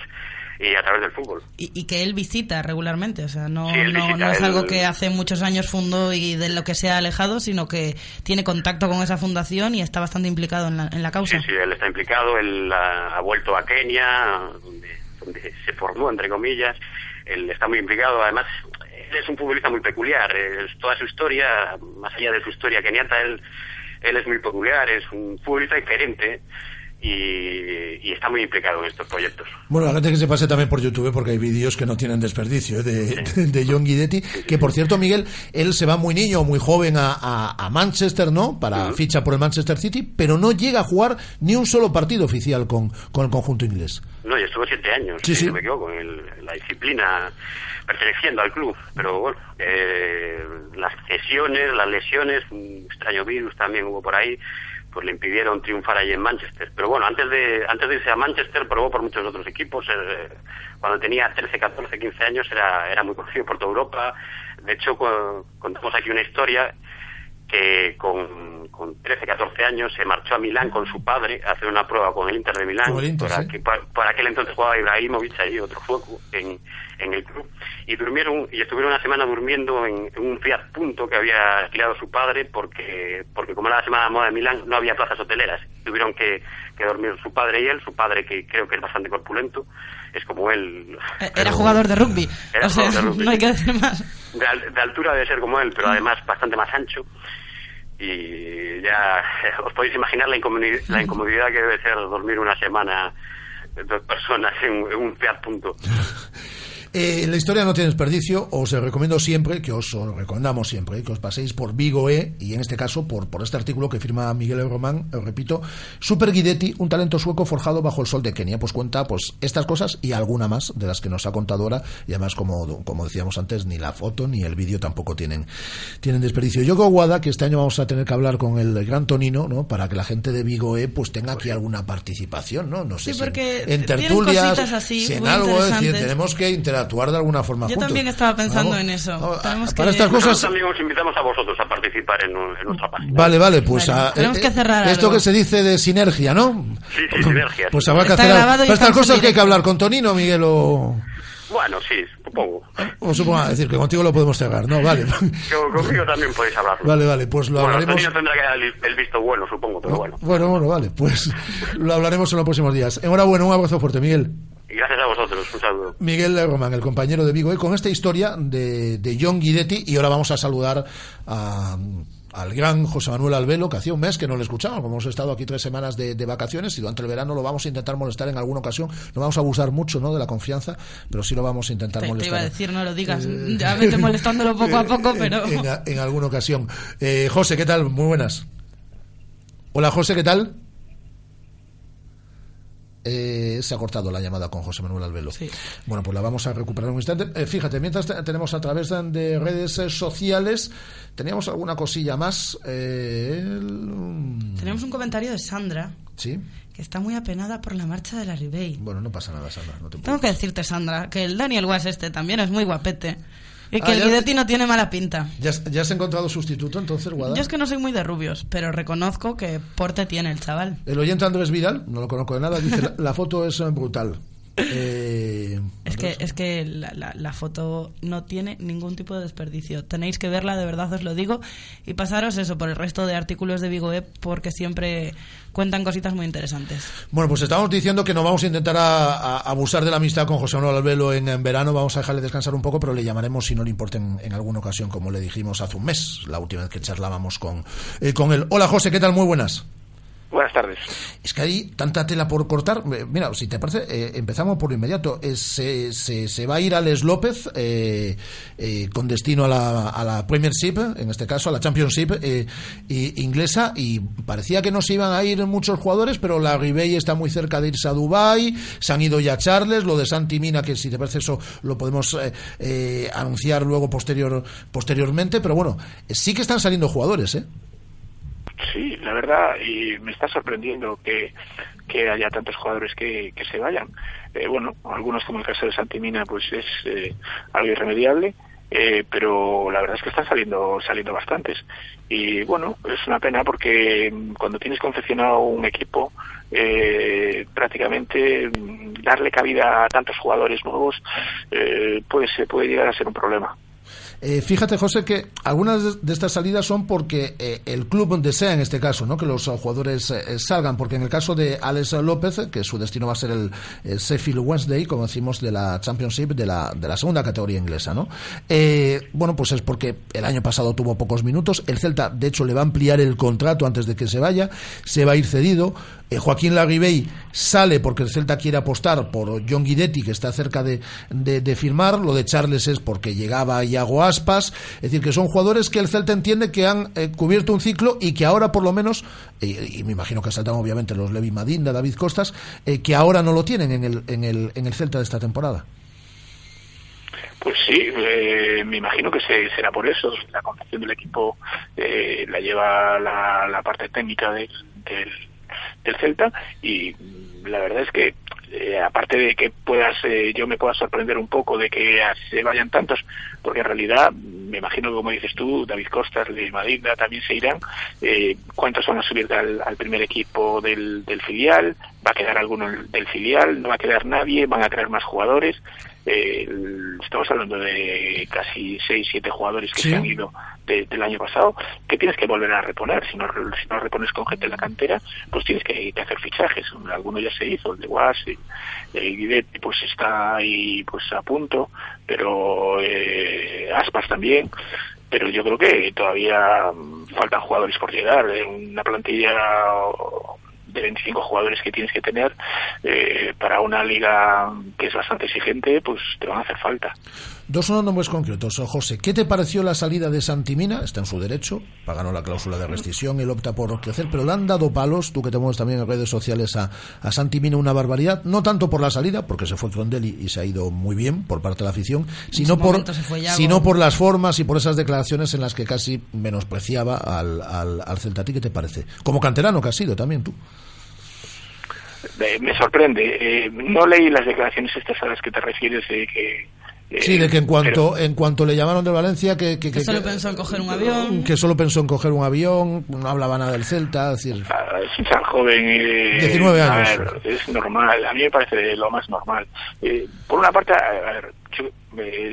y a través del fútbol. Y, y que él visita regularmente, o sea, no, Sí, no, es algo que hace muchos años fundó y de lo que se ha alejado, sino que tiene contacto con esa fundación y está bastante implicado en la, en la causa. Sí, sí, él está implicado, él ha, ha vuelto a Kenia, donde, donde se formó, entre comillas, él está muy implicado, además, él es un futbolista muy peculiar, es toda su historia, más allá de su historia keniata, él, él es muy peculiar, es un futbolista diferente, y, y está muy implicado en estos proyectos. Bueno, la gente que se pase también por YouTube, porque hay vídeos que no tienen desperdicio, ¿eh? de, de, John Guidetti, que por cierto, Miguel, él se va muy niño, muy joven a, a, a Manchester, ¿no? Para ficha por el Manchester City, pero no llega a jugar ni un solo partido oficial con, con el conjunto inglés. No, y estuvo siete años, Sí, si sí. no me equivoco, en la disciplina perteneciendo al club. Pero bueno, eh, las cesiones, las lesiones, un extraño virus también hubo por ahí, pues le impidieron triunfar ahí en Manchester. Pero bueno, antes de antes de irse a Manchester probó por muchos otros equipos. eh, cuando tenía 13, 14, 15 años era, era muy conocido por toda Europa. De hecho, cu- contamos aquí una historia que con, con 13, 14 años se marchó a Milán con su padre a hacer una prueba con el Inter de Milán. Inter, por, sí. aqu- por- por aquel entonces jugaba Ibrahimovic ahí, otro sueco, en, en el club. Y durmieron y estuvieron una semana durmiendo en, en un Fiat Punto que había alquilado su padre porque, porque como era la semana de moda de Milán, no había plazas hoteleras. Tuvieron que, que dormir su padre y él, su padre que creo que es bastante corpulento, es como él. Eh, Era jugador de rugby. Era o sea, de rugby. no hay que decir más. de, al- de altura debe ser como él, pero además bastante más ancho. Y ya os podéis imaginar la incomodidad, la incomodidad que debe ser dormir una semana dos personas en, en un Fiat Punto. Eh, la historia no tiene desperdicio, os recomiendo siempre, que os os recomendamos siempre, que os paséis por Vigo E, y en este caso por, por este artículo que firma Miguel Román, os repito, Super Guidetti, un talento sueco forjado bajo el sol de Kenia, pues cuenta pues estas cosas y alguna más de las que nos ha contado ahora, y además como, como decíamos antes, ni la foto ni el vídeo tampoco tienen, tienen desperdicio. Yo creo, Guada, que este año vamos a tener que hablar con el gran Tonino, ¿no? Para que la gente de Vigo E pues tenga aquí alguna participación, ¿no? No sé Sí, si en- en, tertulias, cositas así, si en algo, es decir, tenemos que interactuar de alguna forma Yo juntos. también estaba pensando Vamos. en eso. Tenemos para que- estas cosas- Nosotros también os invitamos a vosotros a participar en, en nuestra página. Vale, vale, pues Vale, a- tenemos eh, que cerrar esto algo. que se dice de sinergia, ¿no? Sí, sí, sinergias. Pues habrá que hacer para estas cosas que hay que hablar con Tonino, Miguel, o, Bueno, sí, supongo. o supongo a decir que contigo lo podemos cerrar, ¿no? Vale, Con- Conmigo también podéis hablarlo. vale, vale, pues lo bueno, hablaremos. Tendrá que dar el, el visto bueno, supongo, pero bueno. Bueno, bueno, vale, pues lo hablaremos en los próximos días. Enhorabuena, un abrazo fuerte, Miguel. Y gracias a vosotros, un saludo. Miguel Román, el compañero de Vigo, y con esta historia de, de John Guidetti, y ahora vamos a saludar a- al gran José Manuel Albelo, que hacía un mes que no le escuchamos, como hemos estado aquí tres semanas de, de vacaciones, y durante el verano lo vamos a intentar molestar en alguna ocasión, no vamos a abusar mucho ¿no? de la confianza, pero sí lo vamos a intentar Te, te molestar. iba a decir, no lo digas. Eh, Ya vete molestándolo poco a poco, pero. en, en- en alguna ocasión. Eh, José, ¿qué tal? Muy buenas. Hola, José, ¿qué tal? Eh, se ha cortado la llamada con José Manuel Albelo. Bueno, pues la vamos a recuperar un instante. Eh, fíjate, mientras te- tenemos a través de, de redes eh, sociales, teníamos alguna cosilla más. Eh, el- Tenemos un comentario de Sandra Sí, que está muy apenada por la marcha de la Ribey. bueno, no pasa nada, Sandra. No te Tengo que decirte, Sandra, que el Daniel Was este también es muy guapete. Y Ah, que el ya- Guidetti no tiene mala pinta. ¿Ya, has- ya has encontrado sustituto entonces, Guada? Yo es que no soy muy de rubios, pero reconozco que porte tiene el chaval. El oyente Andrés Vidal, no lo conozco de nada, dice: la, la foto es eh, brutal. Eh, Es que, es que la, la- la foto no tiene ningún tipo de desperdicio. Tenéis que verla, de verdad os lo digo. Y pasaros eso por el resto de artículos de Vigo porque siempre cuentan cositas muy interesantes. Bueno, pues estamos diciendo que no vamos a intentar a- a- abusar de la amistad con José Manuel Albelo en, en verano, vamos a dejarle descansar un poco, pero le llamaremos si no le importa en, en alguna ocasión, como le dijimos hace un mes, la última vez que charlábamos con, eh, con él. Hola José, ¿qué tal? Muy buenas. Buenas tardes. Es que hay tanta tela por cortar. Eh, Mira, si te parece, eh, empezamos por inmediato. Eh, se, se, se va a ir Alex López eh, con destino a la, a la Premiership, en este caso a la Championship y- inglesa, y parecía que no se iban a ir muchos jugadores, pero la Ribey está muy cerca de irse a Dubai se han ido ya Charles, lo de Santi Mina, que si te parece eso lo podemos anunciar luego posterior, posteriormente, pero bueno, sí que están saliendo jugadores, ¿eh? Sí, la verdad, y me está sorprendiendo que, que haya tantos jugadores que, que se vayan. Eh, bueno, algunos como el caso de Santimina, pues es eh, algo irremediable, eh, pero la verdad es que están saliendo saliendo bastantes. Y bueno, es una pena porque cuando tienes confeccionado un equipo, eh, prácticamente darle cabida a tantos jugadores nuevos eh, puede, ser- puede llegar a ser un problema. Eh, fíjate, José, que algunas de estas salidas son porque eh, el club desea, en este caso, ¿no? que los jugadores eh, salgan, porque en el caso de Alex López, que su destino va a ser el, Sheffield Wednesday, como decimos, de la Championship, de la, de la segunda categoría inglesa, ¿no? bueno, pues es porque el año pasado tuvo pocos minutos, el Celta, de hecho, le va a ampliar el contrato antes de que se vaya, se va a ir cedido, Joaquín Larribey sale porque el Celta quiere apostar por John Guidetti, que está cerca de, de, firmar. Lo de Charles es porque llegaba Iago Aspas. Es decir, que son jugadores que el Celta entiende que han eh, cubierto un ciclo y que ahora, por lo menos, y me imagino que saltan obviamente los Levi Madinda, David Costas, eh, que ahora no lo tienen en el, en, el, en el Celta de esta temporada. Pues sí, eh, me imagino que será por eso. La concepción del equipo la lleva la, parte técnica del del Celta y la verdad es que eh, aparte de que puedas eh, yo me pueda sorprender un poco de que se vayan tantos porque en realidad me imagino como dices tú David Costas de Madrid también se irán eh, cuántos van a subir al, primer equipo del, del, filial va a quedar alguno del filial no va a quedar nadie van a traer más jugadores eh, estamos hablando de casi 6, 7 jugadores que se han ido del año pasado, que tienes que volver a reponer. Si no, si no repones con gente en la cantera, pues tienes que, hacer fichajes. Alguno ya se hizo, el de Was, el Guidetti, pues está ahí pues a punto, pero eh, Aspas también pero yo creo que todavía faltan jugadores por llegar. Una plantilla de 25 jugadores que tienes que tener eh, para una liga que es bastante exigente, pues te van a hacer falta. Dos nombres concretos. José, ¿qué te pareció la salida de Santimina? Está en su derecho, pagó la cláusula de rescisión, él opta por crecer, pero le han dado palos, tú que te mueves también en redes sociales, a, a Santimina una barbaridad, no tanto por la salida, porque se fue con Deli y se ha ido muy bien por parte de la afición, sino por, sino por las formas y por esas declaraciones en las que casi menospreciaba al, al, al Celta. qué te parece? Como canterano que has sido también tú me sorprende. Eh, no leí las declaraciones estas a las que te refieres de que eh, sí, de que en cuanto en cuanto le llamaron de Valencia que, que, solo pensó en coger un avión. que solo pensó en coger un avión no hablaba nada del Celta es decir ah, es tan joven y 19 años. es normal a mí me parece lo más normal. Eh, por una parte a ver yo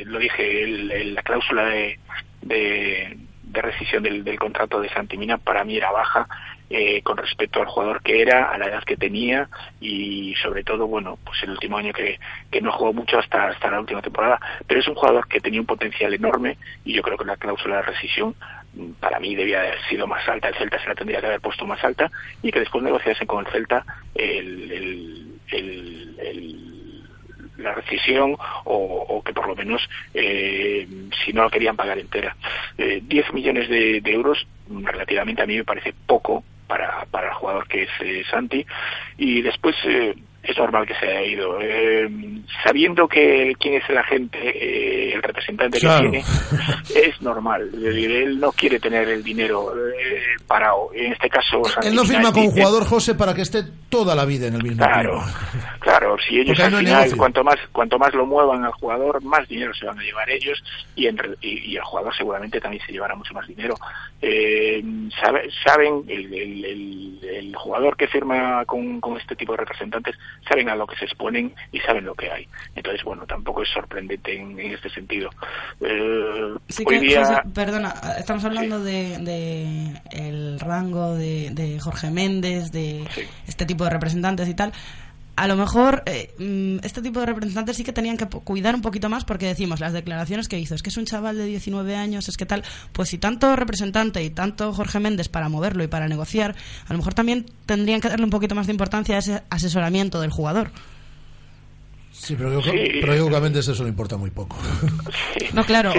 lo dije la cláusula de, de, rescisión del, del contrato de Santimina para mí era baja eh, con respecto al jugador que era, a la edad que tenía y sobre todo, bueno, pues el último año que, que no jugó mucho hasta, hasta la última temporada, pero es un jugador que tenía un potencial enorme y yo creo que la cláusula de rescisión mm, para mí debía haber sido más alta, el Celta se la tendría que haber puesto más alta y que después negociase con el Celta el, la rescisión o, que por lo menos eh, si no lo querían pagar entera. Eh, 10 millones de, euros relativamente a mí me parece poco para, para el jugador que es eh, Santi. Y después eh, es normal que se haya ido. Eh, sabiendo que quién es el agente, eh, el representante que tiene, es normal. Él no quiere tener el dinero eh, parado. En este caso, él no firma con un jugador José para que esté toda la vida en el mismo Claro, claro. Si ellos al final, cuanto más cuanto más lo muevan al jugador, más dinero se van a llevar ellos y, y, el jugador seguramente también se llevará mucho más dinero. saben el, el, el, jugador que firma con, con este tipo de representantes saben a lo que se exponen y saben lo que hay. Entonces, bueno, tampoco es sorprendente en, este sentido. Eh, hoy día... perdona, estamos hablando de, el rango de, Jorge Méndez, de este tipo de representantes y tal a lo mejor eh, mm, este tipo de representantes sí que tenían que cuidar un poquito más porque decimos las declaraciones que hizo, es que es un chaval de 19 años, es que tal, pues si tanto representante y tanto Jorge Méndez para moverlo y para negociar, a lo mejor también tendrían que darle un poquito más de importancia a ese asesoramiento del jugador. Sí, pero, yo, eso le importa muy poco. No, claro,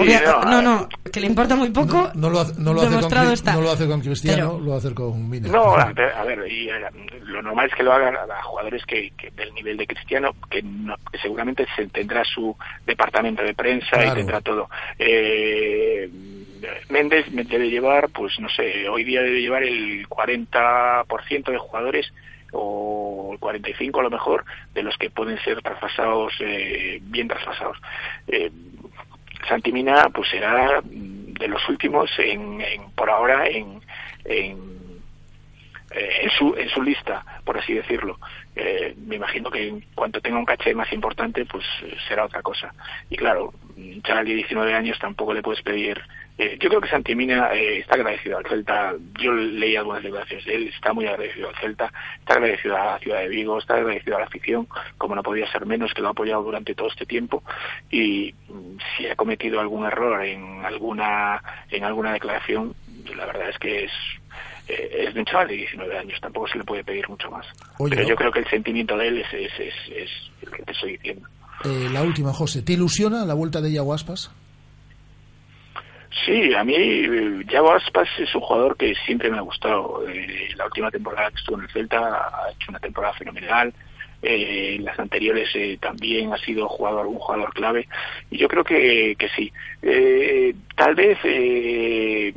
no, no, que le importa muy poco. No, lo, hace, con, no lo hace con Cristiano, lo hace con Mina. No, a ver, y, eh, lo normal es que lo hagan a, jugadores que, del nivel de Cristiano, que, seguramente se tendrá su departamento de prensa y tendrá todo. Eh, Méndez debe llevar, pues no sé, hoy día debe llevar el 40% de jugadores o el 45 a lo mejor de los que pueden ser traspasados eh, bien traspasados. Eh, Santimina pues será de los últimos en, por ahora en, en, eh, en, su en su lista por así decirlo. Me imagino que en cuanto tenga un caché más importante pues será otra cosa. Y claro un chaval de 19 años tampoco le puedes pedir eh, yo creo que Santimina eh, está agradecido al Celta. Yo leí algunas declaraciones de él, está muy agradecido al Celta, está agradecido a la ciudad de Vigo, está agradecido a la afición, como no podía ser menos, que lo ha apoyado durante todo este tiempo. Y mm, si ha cometido algún error en alguna, en alguna declaración, la verdad es que es eh, es de un chaval de 19 años, tampoco se le puede pedir mucho más. Pero yo creo que el sentimiento de él es, es, es, es el que te estoy diciendo. la última, José, ¿te ilusiona la vuelta de Yaguaspas? Sí, a mí Yago Aspas es un jugador que siempre me ha gustado. Eh, la última temporada que estuvo en el Celta ha hecho una temporada fenomenal. Eh, las anteriores eh, también ha sido jugador un jugador clave y yo creo que, que sí. Eh, tal vez eh,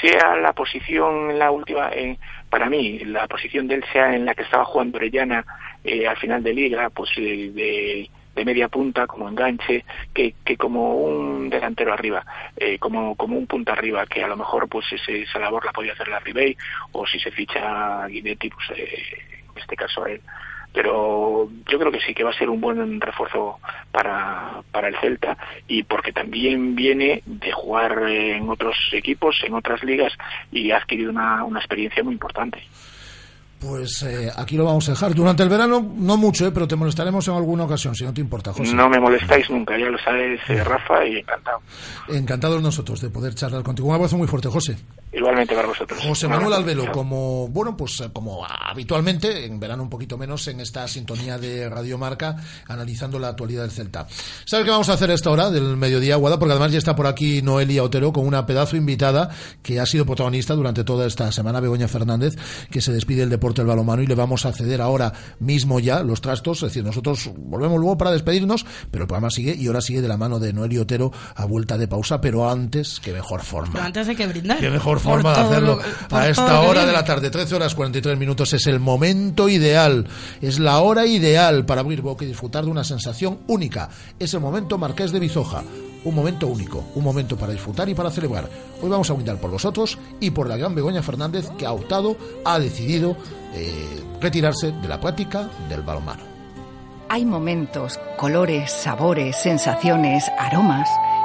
sea la posición en la última, eh, para mí, la posición de él sea en la que estaba jugando Orellana eh, al final de liga, pues eh, de de media punta como enganche que, que como un delantero arriba eh, como como un punta arriba que a lo mejor pues esa labor la podía hacer la Ribey o si se ficha Guinetti pues eh, en este caso a él pero yo creo que sí que va a ser un buen refuerzo para, para el Celta y porque también viene de jugar en otros equipos, en otras ligas y ha adquirido una, una experiencia muy importante. Pues eh, aquí lo vamos a dejar. Durante el verano, no mucho, eh, pero te molestaremos en alguna ocasión, si no te importa, José. No me molestáis nunca, ya lo sabes, eh, Rafa, y encantado. Encantados nosotros de poder charlar contigo. Un abrazo muy fuerte, José. Igualmente para vosotros. José Manuel Albelo, como bueno, pues como habitualmente, en verano un poquito menos, en esta sintonía de Radio Marca, analizando la actualidad del Celta. ¿Sabes qué vamos a hacer a esta hora del mediodía, Guada? Porque además ya está por aquí Noelia Otero con una pedazo invitada que ha sido protagonista durante toda esta semana, Begoña Fernández, que se despide del deporte del balonmano y le vamos a ceder ahora mismo ya los trastos. Es decir, nosotros volvemos luego para despedirnos, pero el programa sigue y ahora sigue de la mano de Noelia Otero a vuelta de pausa, pero antes, qué mejor forma. Pero antes hay que brindar. Qué mejor forma de hacerlo a esta hora de la tarde, 13 horas 43 minutos. Es el momento ideal, es la hora ideal para abrir boca y disfrutar de una sensación única. Es el momento Marqués de Bizoja. Un momento único, un momento para disfrutar y para celebrar. Hoy vamos a brindar por vosotros y por la gran Begoña Fernández que ha optado, ha decidido eh, retirarse de la práctica del balonmano. Hay momentos, colores, sabores, sensaciones, aromas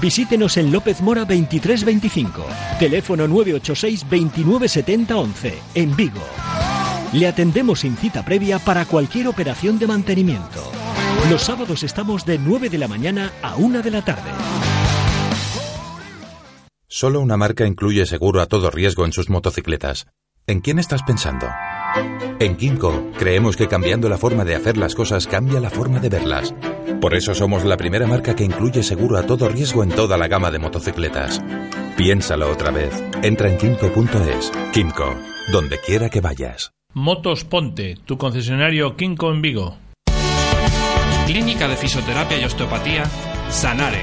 Visítenos en López Mora 2325, teléfono 986 2970 11, en Vigo. Le atendemos sin cita previa para cualquier operación de mantenimiento. Los sábados estamos de 9 de la mañana a 1 de la tarde. Solo una marca incluye seguro a todo riesgo en sus motocicletas. ¿En quién estás pensando? En Kimco creemos que cambiando la forma de hacer las cosas cambia la forma de verlas. Por eso somos la primera marca que incluye seguro a todo riesgo en toda la gama de motocicletas. Piénsalo otra vez. Entra en kimco.es. Kimco, donde quiera que vayas. Motos Ponte, tu concesionario Kimco en Vigo. Clínica de Fisioterapia y Osteopatía, Sanare.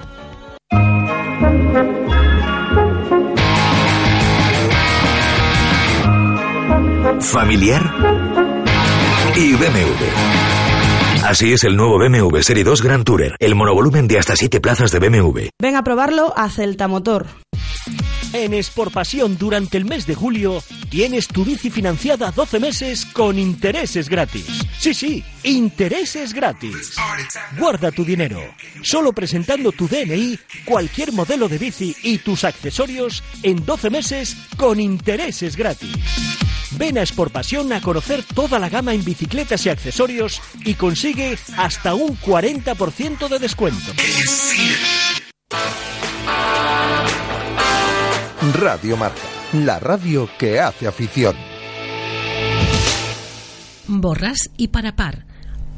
Familiar y BMW. Así es el nuevo BMW Serie 2 Grand Tourer, el monovolumen de hasta 7 plazas de BMW. Ven a probarlo a Celta Motor. En Pasión durante el mes de julio tienes tu bici financiada 12 meses con intereses gratis. Sí, sí, intereses gratis. Guarda tu dinero. Solo presentando tu DNI, cualquier modelo de bici y tus accesorios en 12 meses con intereses gratis. Ven a Pasión a conocer toda la gama en bicicletas y accesorios y consigue hasta un 40% de descuento. Radio Marca, la radio que hace afición. Borras y para par.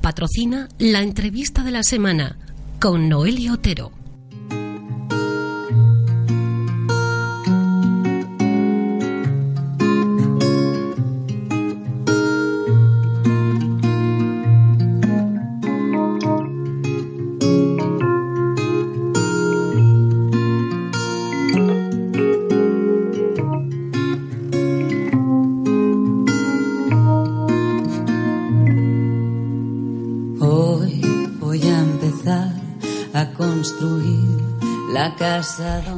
Patrocina la entrevista de la semana con Noelio Otero.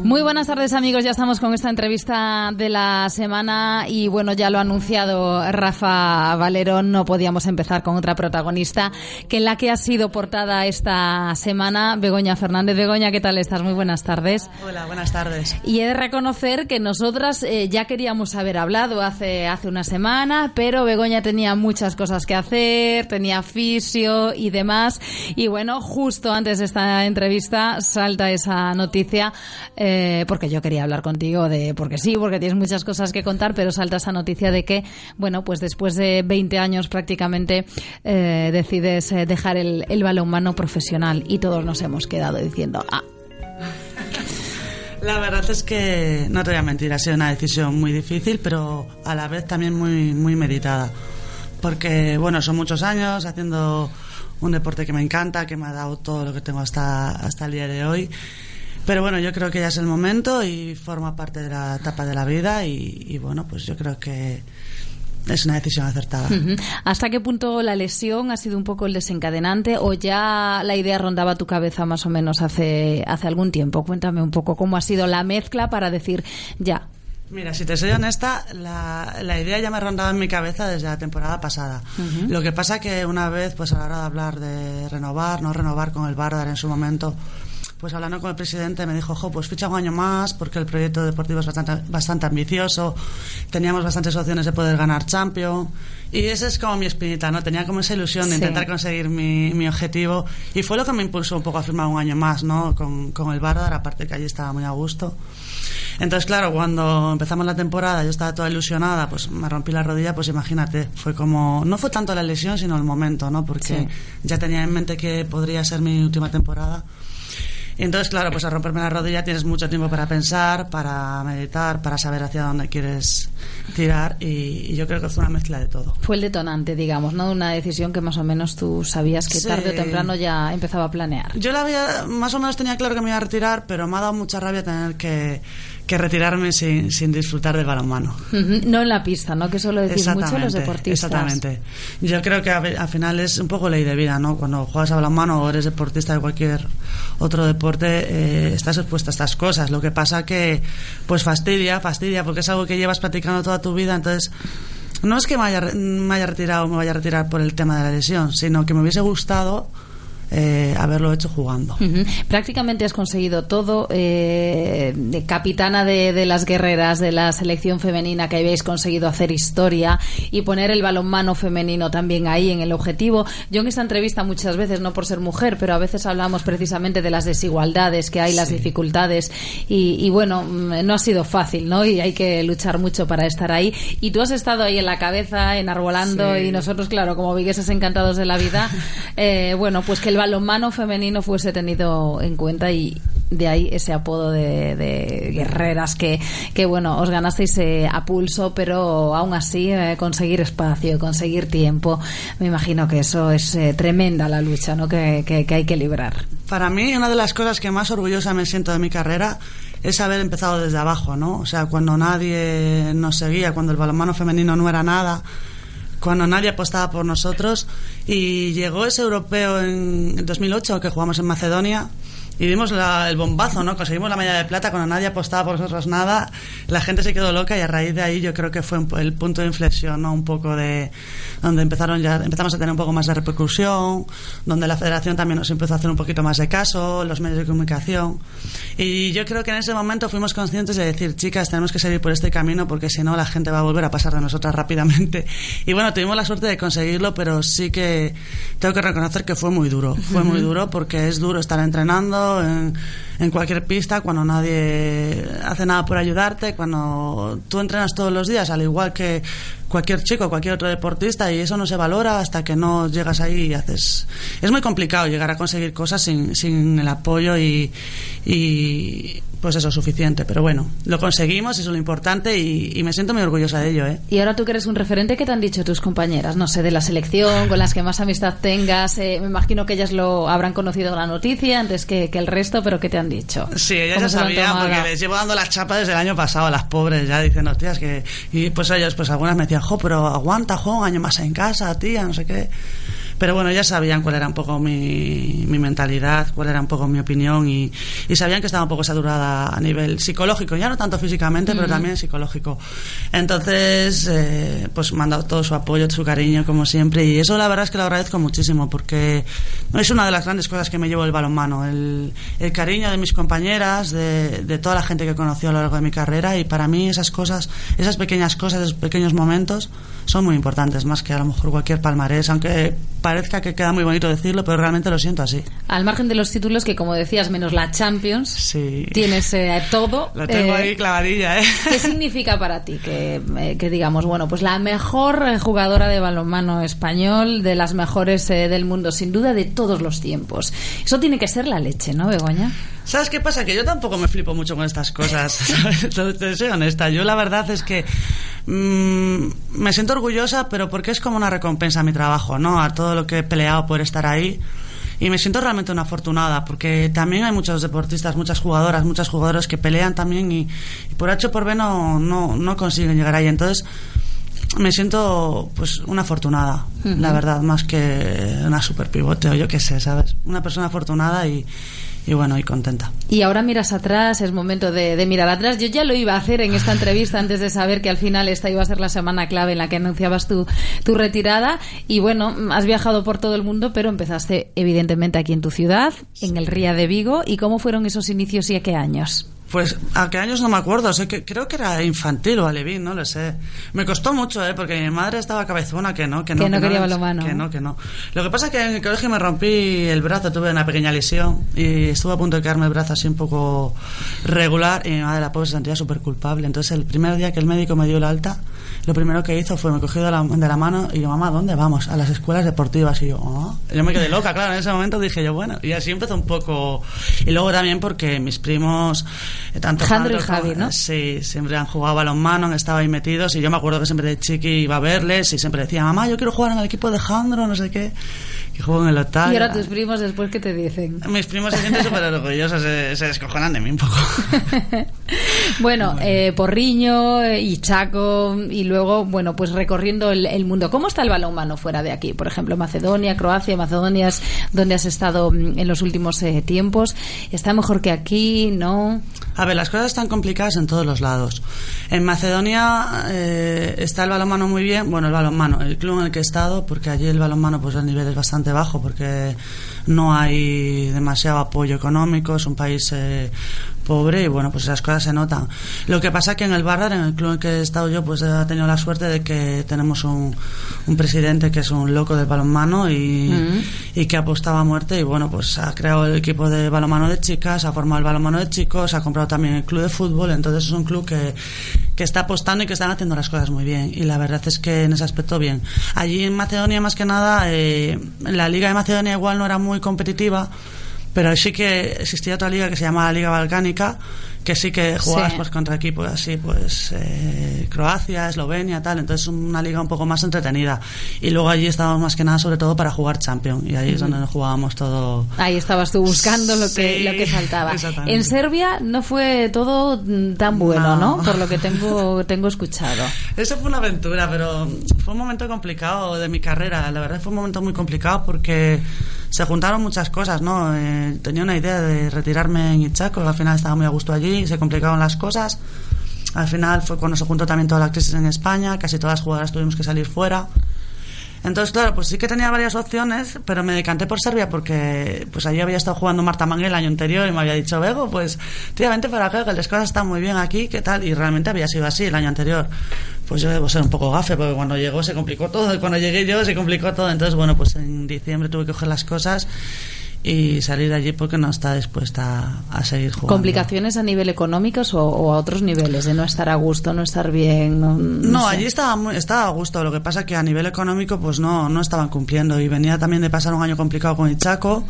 Muy buenas tardes amigos, ya estamos con esta entrevista de la semana y bueno, ya lo ha anunciado Rafa Valerón, no podíamos empezar con otra protagonista que la que ha sido portada esta semana, Begoña Fernández. Begoña, ¿qué tal estás? Muy buenas tardes. Hola, buenas tardes. Y he de reconocer que nosotras eh, ya queríamos haber hablado hace, hace una semana, pero Begoña tenía muchas cosas que hacer, tenía fisio y demás y bueno, justo antes de esta entrevista salta esa noticia eh, porque yo quería hablar contigo de, porque sí, porque tienes muchas cosas que contar, pero salta esa noticia de que, bueno, pues después de 20 años prácticamente eh, decides eh, dejar el, el balonmano profesional y todos nos hemos quedado diciendo, ah, la verdad es que, no te voy a mentir, ha sido una decisión muy difícil, pero a la vez también muy, muy meditada. Porque, bueno, son muchos años haciendo un deporte que me encanta, que me ha dado todo lo que tengo hasta, hasta el día de hoy. Pero bueno, yo creo que ya es el momento y forma parte de la etapa de la vida y, bueno, pues yo creo que es una decisión acertada. ¿Hasta qué punto la lesión ha sido un poco el desencadenante o ya la idea rondaba tu cabeza más o menos hace, hace algún tiempo? Cuéntame un poco cómo ha sido la mezcla para decir ya. Mira, si te soy honesta, la, la idea ya me rondaba en mi cabeza desde la temporada pasada. Lo que pasa que una vez, pues a la hora de hablar de renovar, no renovar con el Bardar en su momento, pues hablando con el presidente me dijo, jo, pues ficha un año más porque el proyecto deportivo es bastante, bastante ambicioso, teníamos bastantes opciones de poder ganar Champions y esa es como mi espinita, ¿no? Tenía como esa ilusión de intentar conseguir mi, mi, objetivo y fue lo que me impulsó un poco a firmar un año más, ¿no? Con, con el Bardar, aparte que allí estaba muy a gusto. Entonces, claro, cuando empezamos la temporada, yo estaba toda ilusionada, pues me rompí la rodilla, pues imagínate, fue como, no fue tanto la lesión, sino el momento, ¿no? Porque ya tenía en mente que podría ser mi última temporada entonces, claro, pues al romperme la rodilla tienes mucho tiempo para pensar, para meditar, para saber hacia dónde quieres tirar y, yo creo que fue una mezcla de todo. Fue el detonante, digamos, ¿no? Una decisión que más o menos tú sabías que tarde o temprano ya empezaba a planear. Yo la había, más o menos tenía claro que me iba a retirar, pero me ha dado mucha rabia tener que que retirarme sin, sin disfrutar del balonmano. No en la pista, ¿no? Que eso lo decís mucho los deportistas. Exactamente. Yo creo que al final es un poco ley de vida, ¿no? Cuando juegas a balonmano o eres deportista de cualquier otro deporte, eh, estás expuesto a estas cosas. Lo que pasa que, pues fastidia, fastidia, porque es algo que llevas practicando toda tu vida, entonces... No es que me haya, me haya retirado me vaya a retirar por el tema de la lesión, sino que me hubiese gustado eh, haberlo hecho jugando. Prácticamente has conseguido todo. Eh, de capitana de, las guerreras de la selección femenina que habéis conseguido hacer historia y poner el balonmano femenino también ahí en el objetivo. Yo en esta entrevista muchas veces, no por ser mujer, pero a veces hablamos precisamente de las desigualdades que hay, las dificultades y, bueno, mm, no ha sido fácil, ¿no? Y hay que luchar mucho para estar ahí. Y tú has estado ahí en la cabeza, enarbolando y nosotros, claro, como vigueses encantados de la vida, eh, bueno, pues que el balonmano femenino fuese tenido en cuenta y de ahí ese apodo de, guerreras que, que, bueno, os ganasteis eh, a pulso, pero aún así eh, conseguir espacio, conseguir tiempo, me imagino que eso es eh, tremenda la lucha ¿no? Que, que, hay que librar. Para mí, una de las cosas que más orgullosa me siento de mi carrera es haber empezado desde abajo, ¿no? O sea, cuando nadie nos seguía, cuando el balonmano femenino no era nada, cuando nadie apostaba por nosotros y llegó ese europeo en 2008 que jugamos en Macedonia y dimos la- el bombazo, ¿no? Conseguimos la medalla de plata cuando nadie apostaba por nosotros nada. La gente se quedó loca y a raíz de ahí yo creo que fue un el punto de inflexión, ¿no? Un poco de donde empezaron ya empezamos a tener un poco más de repercusión, donde la Federación también nos empezó a hacer un poquito más de caso, los medios de comunicación. Y yo creo que en ese momento fuimos conscientes de decir, chicas, tenemos que seguir por este camino porque si no la gente va a volver a pasar de nosotras rápidamente. Y bueno, tuvimos la suerte de conseguirlo, pero sí que tengo que reconocer que fue muy duro. Fue muy duro porque es duro estar entrenando en, cualquier pista cuando nadie hace nada por ayudarte, cuando tú entrenas todos los días, al igual que cualquier chico, cualquier otro deportista, y eso no se valora hasta que no llegas ahí y haces... Es muy complicado llegar a conseguir cosas sin, sin el apoyo y pues eso, suficiente. Pero bueno, lo conseguimos, eso es lo importante y, y me siento muy orgullosa de ello, ¿eh? Y ahora tú que eres un referente, ¿qué te han dicho tus compañeras? No sé, de la selección, con las que más amistad tengas. eh, me imagino que ellas lo habrán conocido la noticia antes que, que el resto, pero ¿qué te han dicho? Sí, ellas ¿Cómo ya sabían porque les llevo dando las chapas desde el año pasado a las pobres, ya dicen, hostias, que... Y pues ellos, pues algunas me decían, jo, pero aguanta, jo, un año más en casa, tía, no sé qué. Pero bueno, ya sabían cuál era un poco mi, mi mentalidad, cuál era un poco mi opinión y, y sabían que estaba un poco saturada a nivel psicológico, ya no tanto físicamente, pero también psicológico. Entonces, eh, pues me han dado todo su apoyo, su cariño, como siempre, y eso la verdad es que lo agradezco muchísimo porque es una de las grandes cosas que me llevo del balonmano, el, el cariño de mis compañeras, de, de toda la gente que he conocido a lo largo de mi carrera, y para mí esas cosas, esas pequeñas cosas, esos pequeños momentos, son muy importantes, más que a lo mejor cualquier palmarés, aunque parezca que queda muy bonito decirlo, pero realmente lo siento así. Al margen de los títulos, que como decías, menos la Champions, tienes eh, todo. Lo tengo eh, ahí clavadilla, ¿eh? ¿Qué significa para ti que, eh, que digamos, bueno, pues la mejor eh, jugadora de balonmano español, de las mejores eh, del mundo, sin duda, de todos los tiempos? Eso tiene que ser la leche, ¿no, Begoña? ¿Sabes qué pasa? Que yo tampoco me flipo mucho con estas cosas. ¿sabes? Te, te soy honesta. Yo la verdad es que mm, me siento orgullosa, pero porque es como una recompensa a mi trabajo, ¿no? A todo lo que he peleado por estar ahí. Y me siento realmente una afortunada, porque también hay muchos deportistas, muchas jugadoras, muchos jugadores que pelean también y, y por H o por B no, no, no consiguen llegar ahí. Entonces, me siento pues una afortunada, la verdad, más que una super pivote o yo qué sé, ¿sabes? Una persona afortunada y, y bueno, y contenta. Y ahora miras atrás, es momento de, mirar atrás. Yo ya lo iba a hacer en esta entrevista antes de saber que al final esta iba a ser la semana clave en la que anunciabas tu, tu retirada. Y bueno, has viajado por todo el mundo, pero empezaste evidentemente aquí en tu ciudad, en el Ría de Vigo. ¿Y cómo fueron esos inicios y a qué años? Pues a qué años no me acuerdo, sé que creo que era infantil o alevín, no lo sé. Me costó mucho, ¿eh? porque mi madre estaba cabezona que no, que no. Que no quería. Que no, que no. Lo que pasa es que en el colegio me rompí el brazo, tuve una pequeña lesión y estuve a punto de quedarme el brazo así un poco regular y mi madre la pobre se sentía súper culpable. Entonces el primer día que el médico me dio la alta, lo primero que hizo fue me cogió de la, de la mano y yo, mamá, ¿dónde vamos? A las escuelas deportivas. Y yo, "Ah". yo me quedé loca, claro, en ese momento dije yo, bueno, y así empezó un poco. Y luego también porque mis primos, eh, tanto Jandro y como- Javi, ¿no? Sí, siempre han jugado balonmano, han estado ahí metidos y yo me acuerdo que siempre de chiqui iba a verles y siempre decía, mamá, yo quiero jugar en el equipo de Jandro, no sé qué, y juego en el Otago. y ahora tus primos después, ¿qué te dicen? Mis primos se sienten súper orgullosos, se, se descojonan de mí un poco. Bueno, eh, Porriño eh, y Chaco y luego, bueno, pues recorriendo el, el mundo. ¿Cómo está el balonmano fuera de aquí? Por ejemplo, Macedonia, Croacia, Macedonia es donde has estado mm, en los últimos eh, tiempos. ¿Está mejor que aquí? ¿No? A ver, las cosas están complicadas en todos los lados. En Macedonia eh, está el balonmano muy bien, bueno, el balonmano, el club en el que he estado, porque allí el balonmano pues el nivel es bastante bajo, porque no hay demasiado apoyo económico, es un país eh, pobre y bueno, pues esas cosas se notan. Lo que pasa que en el Bardar, en el club en que he estado yo, pues he tenido la suerte de que tenemos un, un presidente que es un loco del balonmano y, y que apostaba a muerte y bueno, pues ha creado el equipo de balonmano de chicas, ha formado el balonmano de chicos, ha comprado también el club de fútbol, entonces es un club que, que está apostando y que están haciendo las cosas muy bien y la verdad es que en ese aspecto bien. Allí en Macedonia más que nada, eh, la liga de Macedonia igual no era muy competitiva, pero sí que existía otra liga que se llama la Liga Balcánica, que sí que jugabas Sí. pues contra equipos así, pues eh, Croacia, Eslovenia, tal, entonces una liga un poco más entretenida. Y luego allí estábamos más que nada sobre todo para jugar Champions y ahí es donde nos jugábamos todo. Ahí estabas tú buscando lo que, Sí, lo que faltaba. En Serbia no fue todo tan bueno, ¿no? No. Por lo que tengo, tengo escuchado. Eso fue una aventura, pero fue un momento complicado de mi carrera. La verdad fue un momento muy complicado porque se juntaron muchas cosas, ¿no? Eh, tenía una idea de retirarme en Ichaco, al final estaba muy a gusto allí, se complicaron las cosas. Al final fue cuando se juntó también toda la crisis en España, casi todas las jugadoras tuvimos que salir fuera. Entonces, claro, pues sí que tenía varias opciones, pero me decanté por Serbia porque pues allí había estado jugando Marta Mangue el año anterior y me había dicho, Bego, pues tía, para acá, que las cosas están muy bien aquí, ¿qué tal? Y realmente había sido así el año anterior. Pues yo debo ser un poco gafe, porque cuando llegó se complicó todo, y cuando llegué yo se complicó todo. Entonces, bueno, pues en diciembre tuve que coger las cosas y salir de allí porque no está dispuesta a, seguir jugando. ¿Complicaciones a nivel económico o, a otros niveles? De no estar a gusto, no estar bien. No, allí estaba, muy, estaba a gusto. Lo que pasa que a nivel económico pues no, no estaban cumpliendo. Y venía también de pasar un año complicado con Ichaco.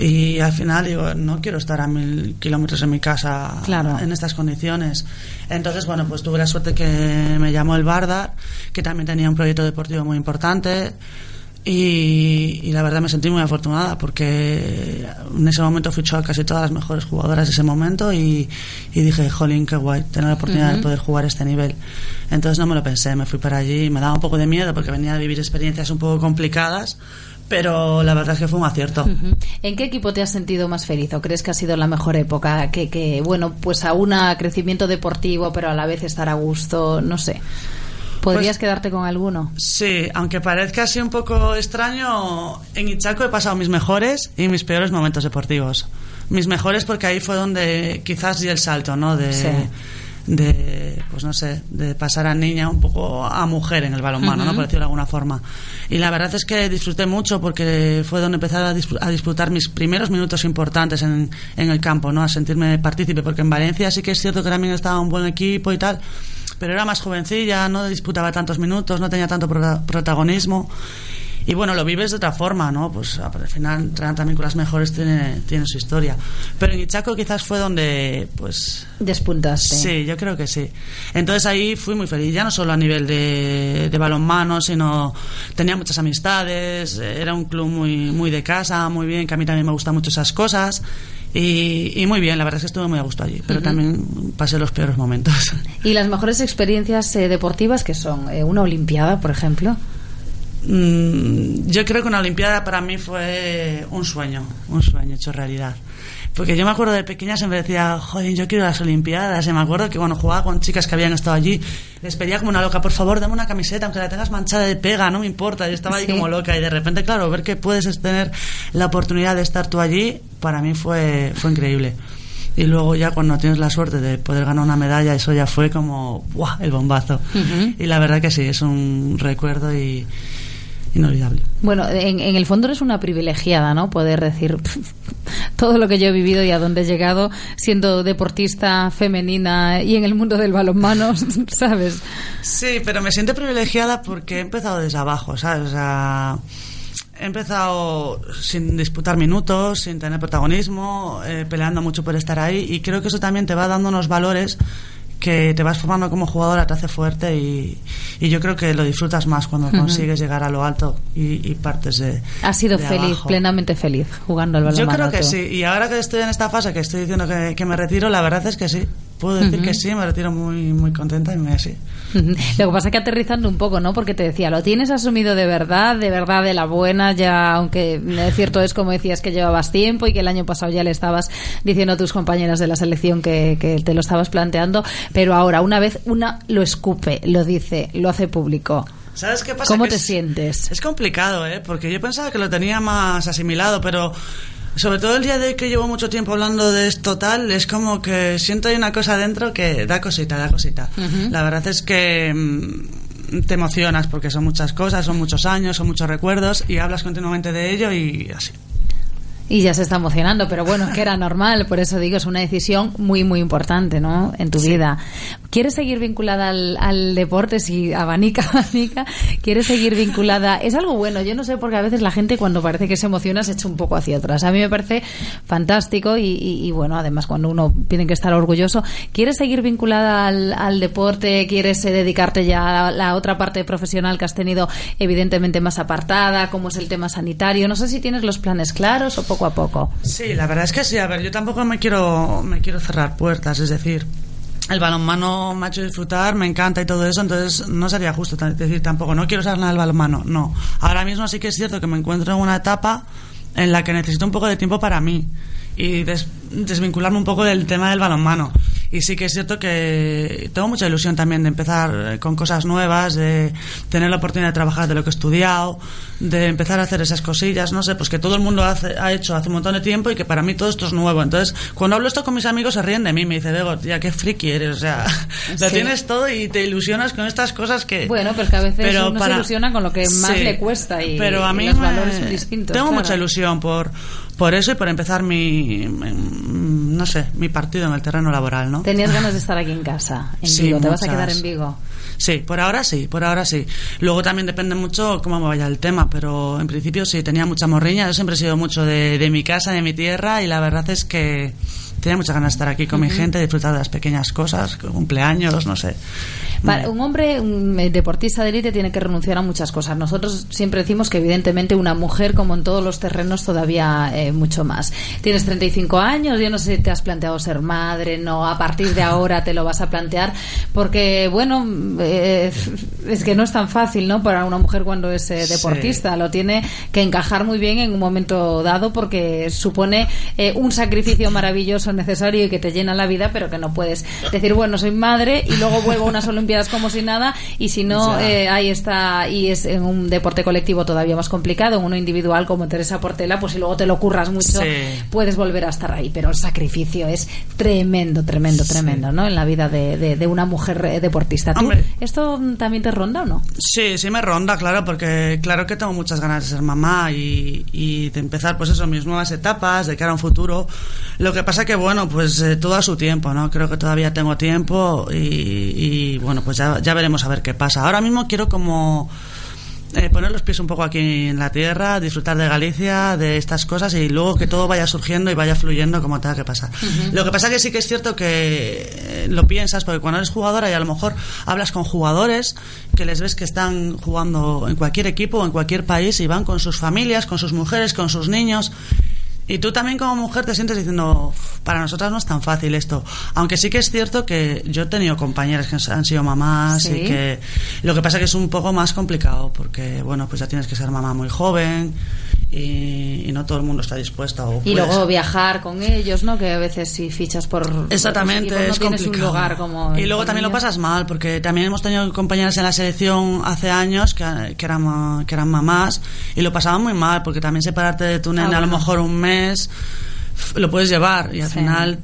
Y al final digo, no quiero estar a mil kilómetros en mi casa en estas condiciones. Entonces, bueno, pues tuve la suerte que me llamó el Bardar, que también tenía un proyecto deportivo muy importante y, la verdad me sentí muy afortunada porque en ese momento fichó a casi todas las mejores jugadoras de ese momento y, dije, jolín, qué guay, tener la oportunidad de poder jugar a este nivel. Entonces no me lo pensé, me fui para allí, me daba un poco de miedo porque venía a vivir experiencias un poco complicadas, pero la verdad es que fue un acierto. ¿En qué equipo te has sentido más feliz o crees que ha sido la mejor época? Que, que bueno, pues a un crecimiento deportivo, pero a la vez estar a gusto, no sé. ¿Podrías pues quedarte con alguno? Sí, aunque parezca así un poco extraño, en Ichaco he pasado mis mejores y mis peores momentos deportivos. Mis mejores porque ahí fue donde quizás di el salto, ¿no? De, de pues no sé, de pasar a niña un poco a mujer en el balonmano, ¿no? Por decirlo de alguna forma. Y la verdad es que disfruté mucho porque fue donde empecé a, disfrutar mis primeros minutos importantes en, en el campo, ¿no? A sentirme partícipe, porque en Valencia sí que es cierto que también estaba un buen equipo y tal pero era más jovencilla, no disputaba tantos minutos, no tenía tanto protagonismo. Y bueno, lo vives de otra forma, ¿no? Pues al final entrenar también con las mejores tiene, tiene su historia. Pero en Ichaco quizás fue donde, pues... Despuntaste. Sí, yo creo que sí. Entonces ahí fui muy feliz, ya no solo a nivel de, de balonmano, sino tenía muchas amistades, era un club muy, muy de casa, muy bien, que a mí también me gustan mucho esas cosas. Y, muy bien, la verdad es que estuve muy a gusto allí, pero también pasé los peores momentos. ¿Y las mejores experiencias eh, deportivas que son? Eh, ¿Una Olimpiada, por ejemplo? Mm, yo creo que una Olimpiada para mí fue un sueño, un sueño hecho realidad. Porque yo me acuerdo de pequeña siempre decía, joder, yo quiero las Olimpiadas. Y me acuerdo que cuando jugaba con chicas que habían estado allí, les pedía como una loca, por favor, dame una camiseta, aunque la tengas manchada de pega, no me importa. Yo estaba ahí como loca y de repente, claro, ver que puedes tener la oportunidad de estar tú allí, para mí fue, fue increíble. Y luego ya cuando tienes la suerte de poder ganar una medalla, eso ya fue como, ¡buah! El bombazo. Y la verdad que sí, es un recuerdo y inolvidable. Bueno, en, el fondo eres una privilegiada, ¿no? Poder decir todo lo que yo he vivido y a dónde he llegado siendo deportista femenina y en el mundo del balonmano, ¿sabes? Sí, pero me siento privilegiada porque he empezado desde abajo, ¿sabes? O sea, he empezado sin disputar minutos, sin tener protagonismo, eh, peleando mucho por estar ahí y creo que eso también te va dando unos valores que te vas formando como jugadora, te hace fuerte y, yo creo que lo disfrutas más cuando consigues llegar a lo alto y, partes de. Has sido feliz, plenamente feliz jugando al balonmano. Yo creo que sí, y ahora que estoy en esta fase, que estoy diciendo que, que me retiro, la verdad es que sí. Puedo decir que sí, me retiro muy, muy contenta y me así. Lo que pasa es que aterrizando un poco, ¿no? Porque te decía, lo tienes asumido de verdad, de verdad, de la buena, ya, aunque cierto es como decías que llevabas tiempo y que el año pasado ya le estabas diciendo a tus compañeras de la selección que, que te lo estabas planteando, pero ahora, una vez una lo escupe, lo dice, lo hace público. ¿Sabes qué pasa? ¿Cómo te sientes? Es complicado, ¿eh? Porque yo pensaba que lo tenía más asimilado, pero sobre todo el día de que llevo mucho tiempo hablando de esto tal, es como que siento hay una cosa dentro que da cosita, da cosita. La verdad es que mm, te emocionas porque son muchas cosas, son muchos años, son muchos recuerdos y hablas continuamente de ello y así. Y ya se está emocionando, pero bueno, que era normal, por eso digo, es una decisión muy, muy importante, ¿no? En tu vida. ¿Quieres seguir vinculada al, deporte? Si abanica, abanica, ¿quieres seguir vinculada? Es algo bueno, yo no sé, porque a veces la gente cuando parece que se emociona se echa un poco hacia atrás. A mí me parece fantástico y, bueno, además cuando uno tiene que estar orgulloso. ¿Quieres seguir vinculada al, deporte? ¿Quieres eh, dedicarte ya a la otra parte profesional que has tenido evidentemente más apartada, como es el tema sanitario? No sé si tienes los planes claros o poco a poco. Sí, la verdad es que sí. A ver, yo tampoco me quiero, me quiero cerrar puertas, es decir, el balonmano me ha hecho disfrutar, me encanta y todo eso, entonces no sería justo decir tampoco, no quiero saber nada del balonmano, no. Ahora mismo sí que es cierto que me encuentro en una etapa en la que necesito un poco de tiempo para mí y des- desvincularme un poco del tema del balonmano. Y sí que es cierto que tengo mucha ilusión también de empezar eh, con cosas nuevas, de tener la oportunidad de trabajar de lo que he estudiado, de empezar a hacer esas cosillas, no sé, pues que todo el mundo hace- ha hecho hace un montón de tiempo y que para mí todo esto es nuevo. Entonces, cuando hablo esto con mis amigos se ríen de mí, me dice, Bego, ya qué friki eres, o sea, lo tienes todo y te ilusionas con estas cosas que... Bueno, pero es que a veces Pero uno para- se ilusiona con lo que más Sí, le cuesta y, pero a y mí los me- valores son distintos. Tengo claro. mucha ilusión por, por eso y por empezar mi, mi- no sé, mi partido en el terreno laboral, ¿no? Tenías ganas de estar aquí en casa, en Sí, Vigo. ¿Te vas a quedar en Vigo? Sí, por ahora sí, por ahora sí. Luego también depende mucho cómo me vaya el tema, pero en principio sí, tenía mucha morriña. Yo siempre he sido mucho de, de mi casa, de mi tierra, y la verdad es que tenía muchas ganas de estar aquí con mi gente, disfrutar de las pequeñas cosas, cumpleaños, no sé. Para un hombre, un eh, deportista de élite, tiene que renunciar a muchas cosas. Nosotros siempre decimos que, evidentemente, una mujer, como en todos los terrenos, todavía eh, mucho más. Tienes 35 años, yo no sé si te has planteado ser madre, no, a partir de ahora te lo vas a plantear, porque, bueno, eh, es que no es tan fácil, ¿no? Para una mujer cuando es eh, Sí. deportista, lo tiene que encajar muy bien en un momento dado, porque supone un sacrificio maravilloso, necesario y que te llena la vida, pero que no puedes decir, bueno, soy madre y luego vuelvo a unas Olimpiadas como si nada, y si no, eh, ahí está, y es en un deporte colectivo todavía más complicado, en uno individual como Teresa Portela, pues si luego te lo curras mucho, Sí. puedes volver a estar ahí, pero el sacrificio es tremendo, tremendo, tremendo, ¿no? En la vida de, de- de una mujer eh, deportista. ¿Tú, Hombre. ¿Esto también te ronda o no? Sí, sí me ronda, claro, porque claro que tengo muchas ganas de ser mamá y, y de empezar, pues eso, mis nuevas etapas, de cara a un futuro. Lo que pasa que, bueno, pues eh, todo a su tiempo, ¿no? Creo que todavía tengo tiempo y, y, bueno, pues ya, ya veremos a ver qué pasa. Ahora mismo quiero como eh, poner los pies un poco aquí en la tierra, disfrutar de Galicia, de estas cosas y luego que todo vaya surgiendo y vaya fluyendo como tenga que pasar. Lo que pasa que sí que es cierto que eh, lo piensas, porque cuando eres jugadora y a lo mejor hablas con jugadores que les ves que están jugando en cualquier equipo o en cualquier país y van con sus familias, con sus mujeres, con sus niños. Y tú también como mujer te sientes diciendo, "Uf, para nosotras no es tan fácil esto. Aunque sí que es cierto que yo he tenido compañeras que han sido mamás Sí. y que lo que pasa que es un poco más complicado porque, bueno, pues ya tienes que ser mamá muy joven y, y no todo el mundo está dispuesto. O Y puedes- luego viajar con ellos, ¿no? Que a veces si fichas por... Exactamente, por es tienes complicado. un lugar como... y luego también lo pasas mal, porque también hemos tenido compañeras en la selección hace años que, que, eran, que eran mamás y lo pasaban muy mal, porque también separarte de tu nena a lo mejor un mes lo puedes llevar y al Sí. final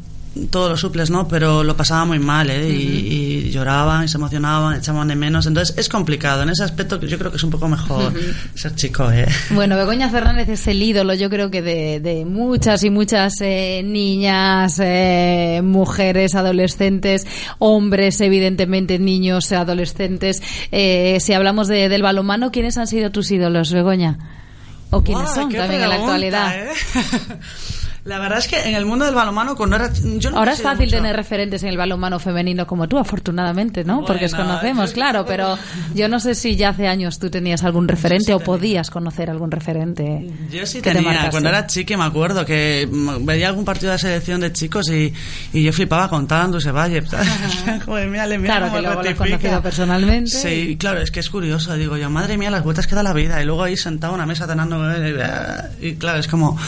todo lo suples, ¿no? Pero lo pasaba muy mal, ¿eh? y, y lloraban, y se emocionaban, echaban de menos. Entonces es complicado. En ese aspecto yo creo que es un poco mejor Ujú. ser chico, ¿eh? Bueno, Begoña Fernández es el ídolo, yo creo que de, de muchas y muchas eh, niñas, eh, mujeres, adolescentes, hombres, evidentemente, niños, adolescentes. Eh, si hablamos de, del balonmano, ¿quiénes han sido tus ídolos, Begoña? ¿O quiénes son también en la actualidad? ¿eh? La verdad es que en el mundo del balonmano cuando era yo nunca Ahora he es fácil mucho- tener referentes en el balonmano femenino como tú, afortunadamente, ¿no? Porque os conocemos, claro, pero yo no sé si ya hace años tú tenías algún referente o podías conocer algún referente. Yo sí te tenía, cuando era chique me acuerdo que veía algún partido de selección de chicos y, y yo flipaba contando ese valle. Joder, mírale, mira Claro, que luego lo rectifica. conocido personalmente. Sí, claro, es que es curioso. Digo yo, madre mía, las vueltas que da la vida. Y luego ahí sentado en una mesa cenando. eh, Y claro, es como...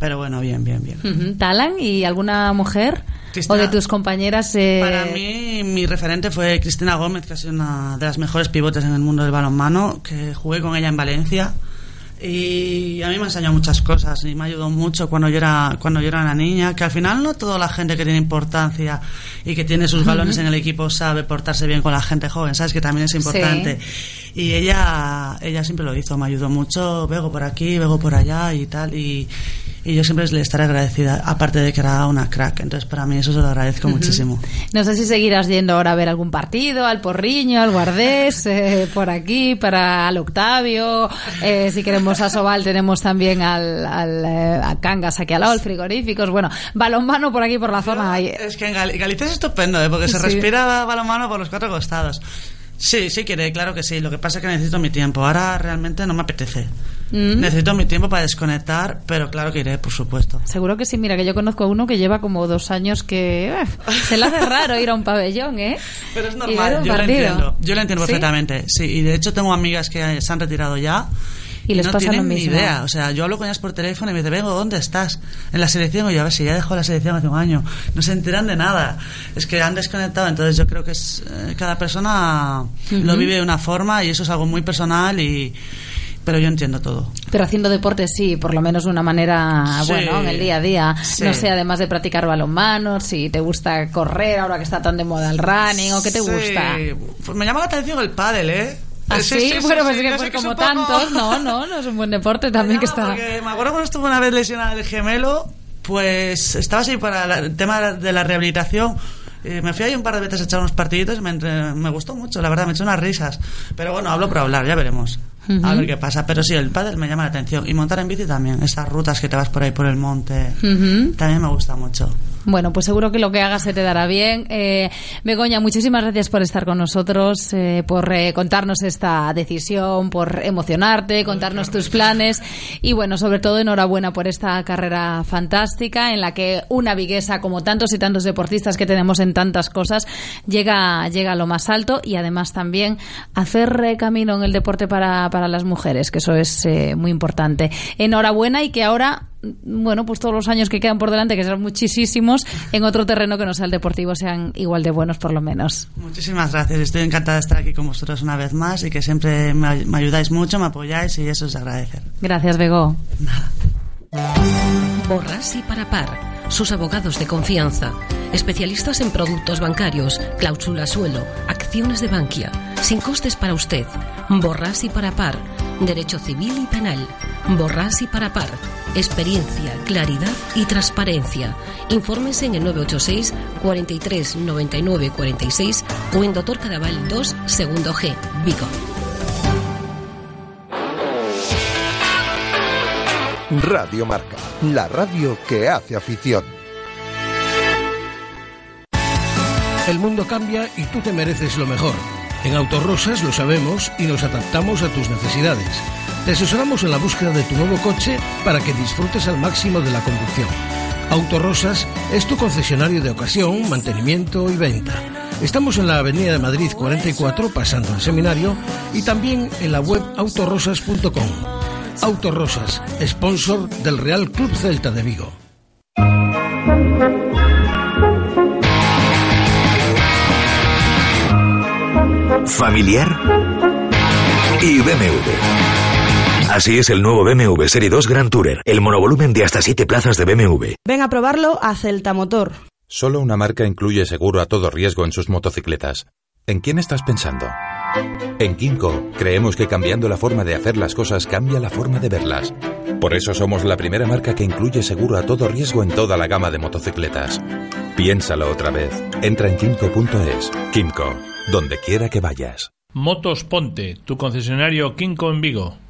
Pero bueno, bien, bien, bien. ¿Talan y alguna mujer? Cristina- ¿O de tus compañeras? eh, Para mí, mi referente fue Cristina Gómez, que ha sido una de las mejores pivotes en el mundo del balonmano, que jugué con ella en Valencia. Y a mí me ha enseñado muchas cosas y me ayudó mucho cuando yo era cuando yo era una niña, que al final no toda la gente que tiene importancia y que tiene sus galones Ujú. en el equipo sabe portarse bien con la gente joven, sabes que también es importante. Y ella ella siempre lo hizo, me ayudó mucho, vego por aquí, vego por allá y tal y y yo siempre le estaré agradecida, aparte de que era una crack. Entonces, para mí eso se lo agradezco muchísimo. No sé si seguirás yendo ahora a ver algún partido, al Porriño, al Guardés, eh, por aquí, para al Octavio. Eh, si queremos a Sobal, tenemos también al, al eh, a Cangas aquí al lado, al Frigoríficos. Bueno, balonmano por aquí, por la zona. Es que en Gal- Galicia es estupendo, ¿eh? porque se Sí. respira balonmano por los cuatro costados. Sí, sí quiere, claro que sí. Lo que pasa es que necesito mi tiempo. Ahora realmente no me apetece. Mm. Necesito mi tiempo para desconectar, pero claro que iré, por supuesto. Seguro que sí, mira, que yo conozco a uno que lleva como dos años que eh, se le hace raro ir a un pabellón, ¿eh? Pero es normal, yo lo entiendo. Yo lo entiendo ¿Sí? perfectamente. Sí, y de hecho tengo amigas que se han retirado ya Y les no pasa lo tienen ni mismo. idea. O sea, yo hablo con ellas por teléfono y me dicen, vengo, ¿dónde estás? En la selección. Y yo, a ver si ya dejó la selección hace un año. No se enteran de nada. Es que han desconectado. Entonces yo creo que es, eh, cada persona lo Ujú. vive de una forma y eso es algo muy personal y... Pero yo entiendo todo. Pero haciendo deporte sí, por lo menos de una manera, Sí. bueno, en el día a día. Sí. No sé, además de practicar balonmano, si te gusta correr ahora que está tan de moda el running o qué te Sí. gusta. Pues me llama la atención el pádel, ¿eh? ¿Ah, Sí, sí? sí, pues que como poco- tantos, no, no, no es un buen deporte también que está... Me acuerdo cuando estuve una vez lesionada del gemelo, pues estaba así para la- el tema de la rehabilitación. Eh, me fui ahí un par de veces a echar unos partiditos y me, me gustó mucho, la verdad, me echó unas risas. Pero bueno, hablo por hablar, ya veremos. A Ujú. ver qué pasa. Pero sí, el pádel me llama la atención. Y montar en bici también. Esas rutas que te vas por ahí por el monte. Ujú. También me gusta mucho. Bueno, pues seguro que lo que hagas se te dará bien. Eh, Begoña, muchísimas gracias por estar con nosotros, eh, por eh, contarnos esta decisión, por emocionarte, contarnos tus planes y bueno, sobre todo enhorabuena por esta carrera fantástica en la que una viguesa, como tantos y tantos deportistas que tenemos en tantas cosas, llega, llega a lo más alto y además también hacer eh, camino en el deporte para, para las mujeres, que eso es eh, muy importante. Enhorabuena y que ahora bueno, pues todos los años que quedan por delante, que serán muchísimos, en otro terreno que no sea el deportivo, sean igual de buenos por lo menos. Muchísimas gracias. Estoy encantada de estar aquí con vosotros una vez más y que siempre me, ay- me ayudáis mucho, me apoyáis y eso es de agradecer. Gracias, Bego. Borras y para par. Sus abogados de confianza. Especialistas en productos bancarios, cláusula suelo, acciones de Bankia. Sin costes para usted. Borras y para par. Derecho civil y penal. Borras y para par. Experiencia, claridad y transparencia. Infórmese en el 986 43 99 46 o en Doctor Cadaval 2, segundo G, Vigo. Radio Marca, la radio que hace afición. El mundo cambia y tú te mereces lo mejor. En Autorosas lo sabemos y nos adaptamos a tus necesidades. Te asesoramos en la búsqueda de tu nuevo coche para que disfrutes al máximo de la conducción. Autorosas es tu concesionario de ocasión, mantenimiento y venta. Estamos en la Avenida de Madrid 44, pasando el seminario, y también en la web autorosas.com. Autorosas, sponsor del Real Club Celta de Vigo. familiar y BMW. Así es el nuevo BMW Serie 2 Grand Tourer, el monovolumen de hasta 7 plazas de BMW. Ven a probarlo a Celta Motor. Solo una marca incluye seguro a todo riesgo en sus motocicletas. ¿En quién estás pensando? En Kimco creemos que cambiando la forma de hacer las cosas cambia la forma de verlas. Por eso somos la primera marca que incluye seguro a todo riesgo en toda la gama de motocicletas. Piénsalo otra vez. Entra en kimco.es. Kimco, donde quiera que vayas. Motos Ponte, tu concesionario Kinko en Vigo.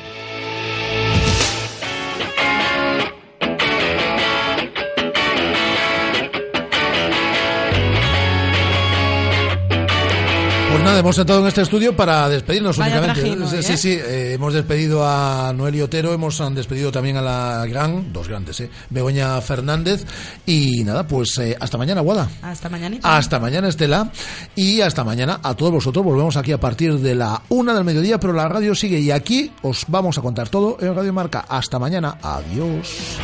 Pues nada, hemos estado en este estudio para despedirnos Vaya únicamente. hoy, sí, ¿eh? sí, sí, eh, hemos despedido a Noel Otero, hemos han despedido también a la gran, dos grandes, eh, Begoña Fernández. Y nada, pues eh, hasta mañana, Guada. Hasta mañanita. Hasta mañana, Estela. Y hasta mañana a todos vosotros. Volvemos aquí a partir de la una del mediodía, pero la radio sigue. Y aquí os vamos a contar todo en Radio Marca. Hasta mañana. Adiós.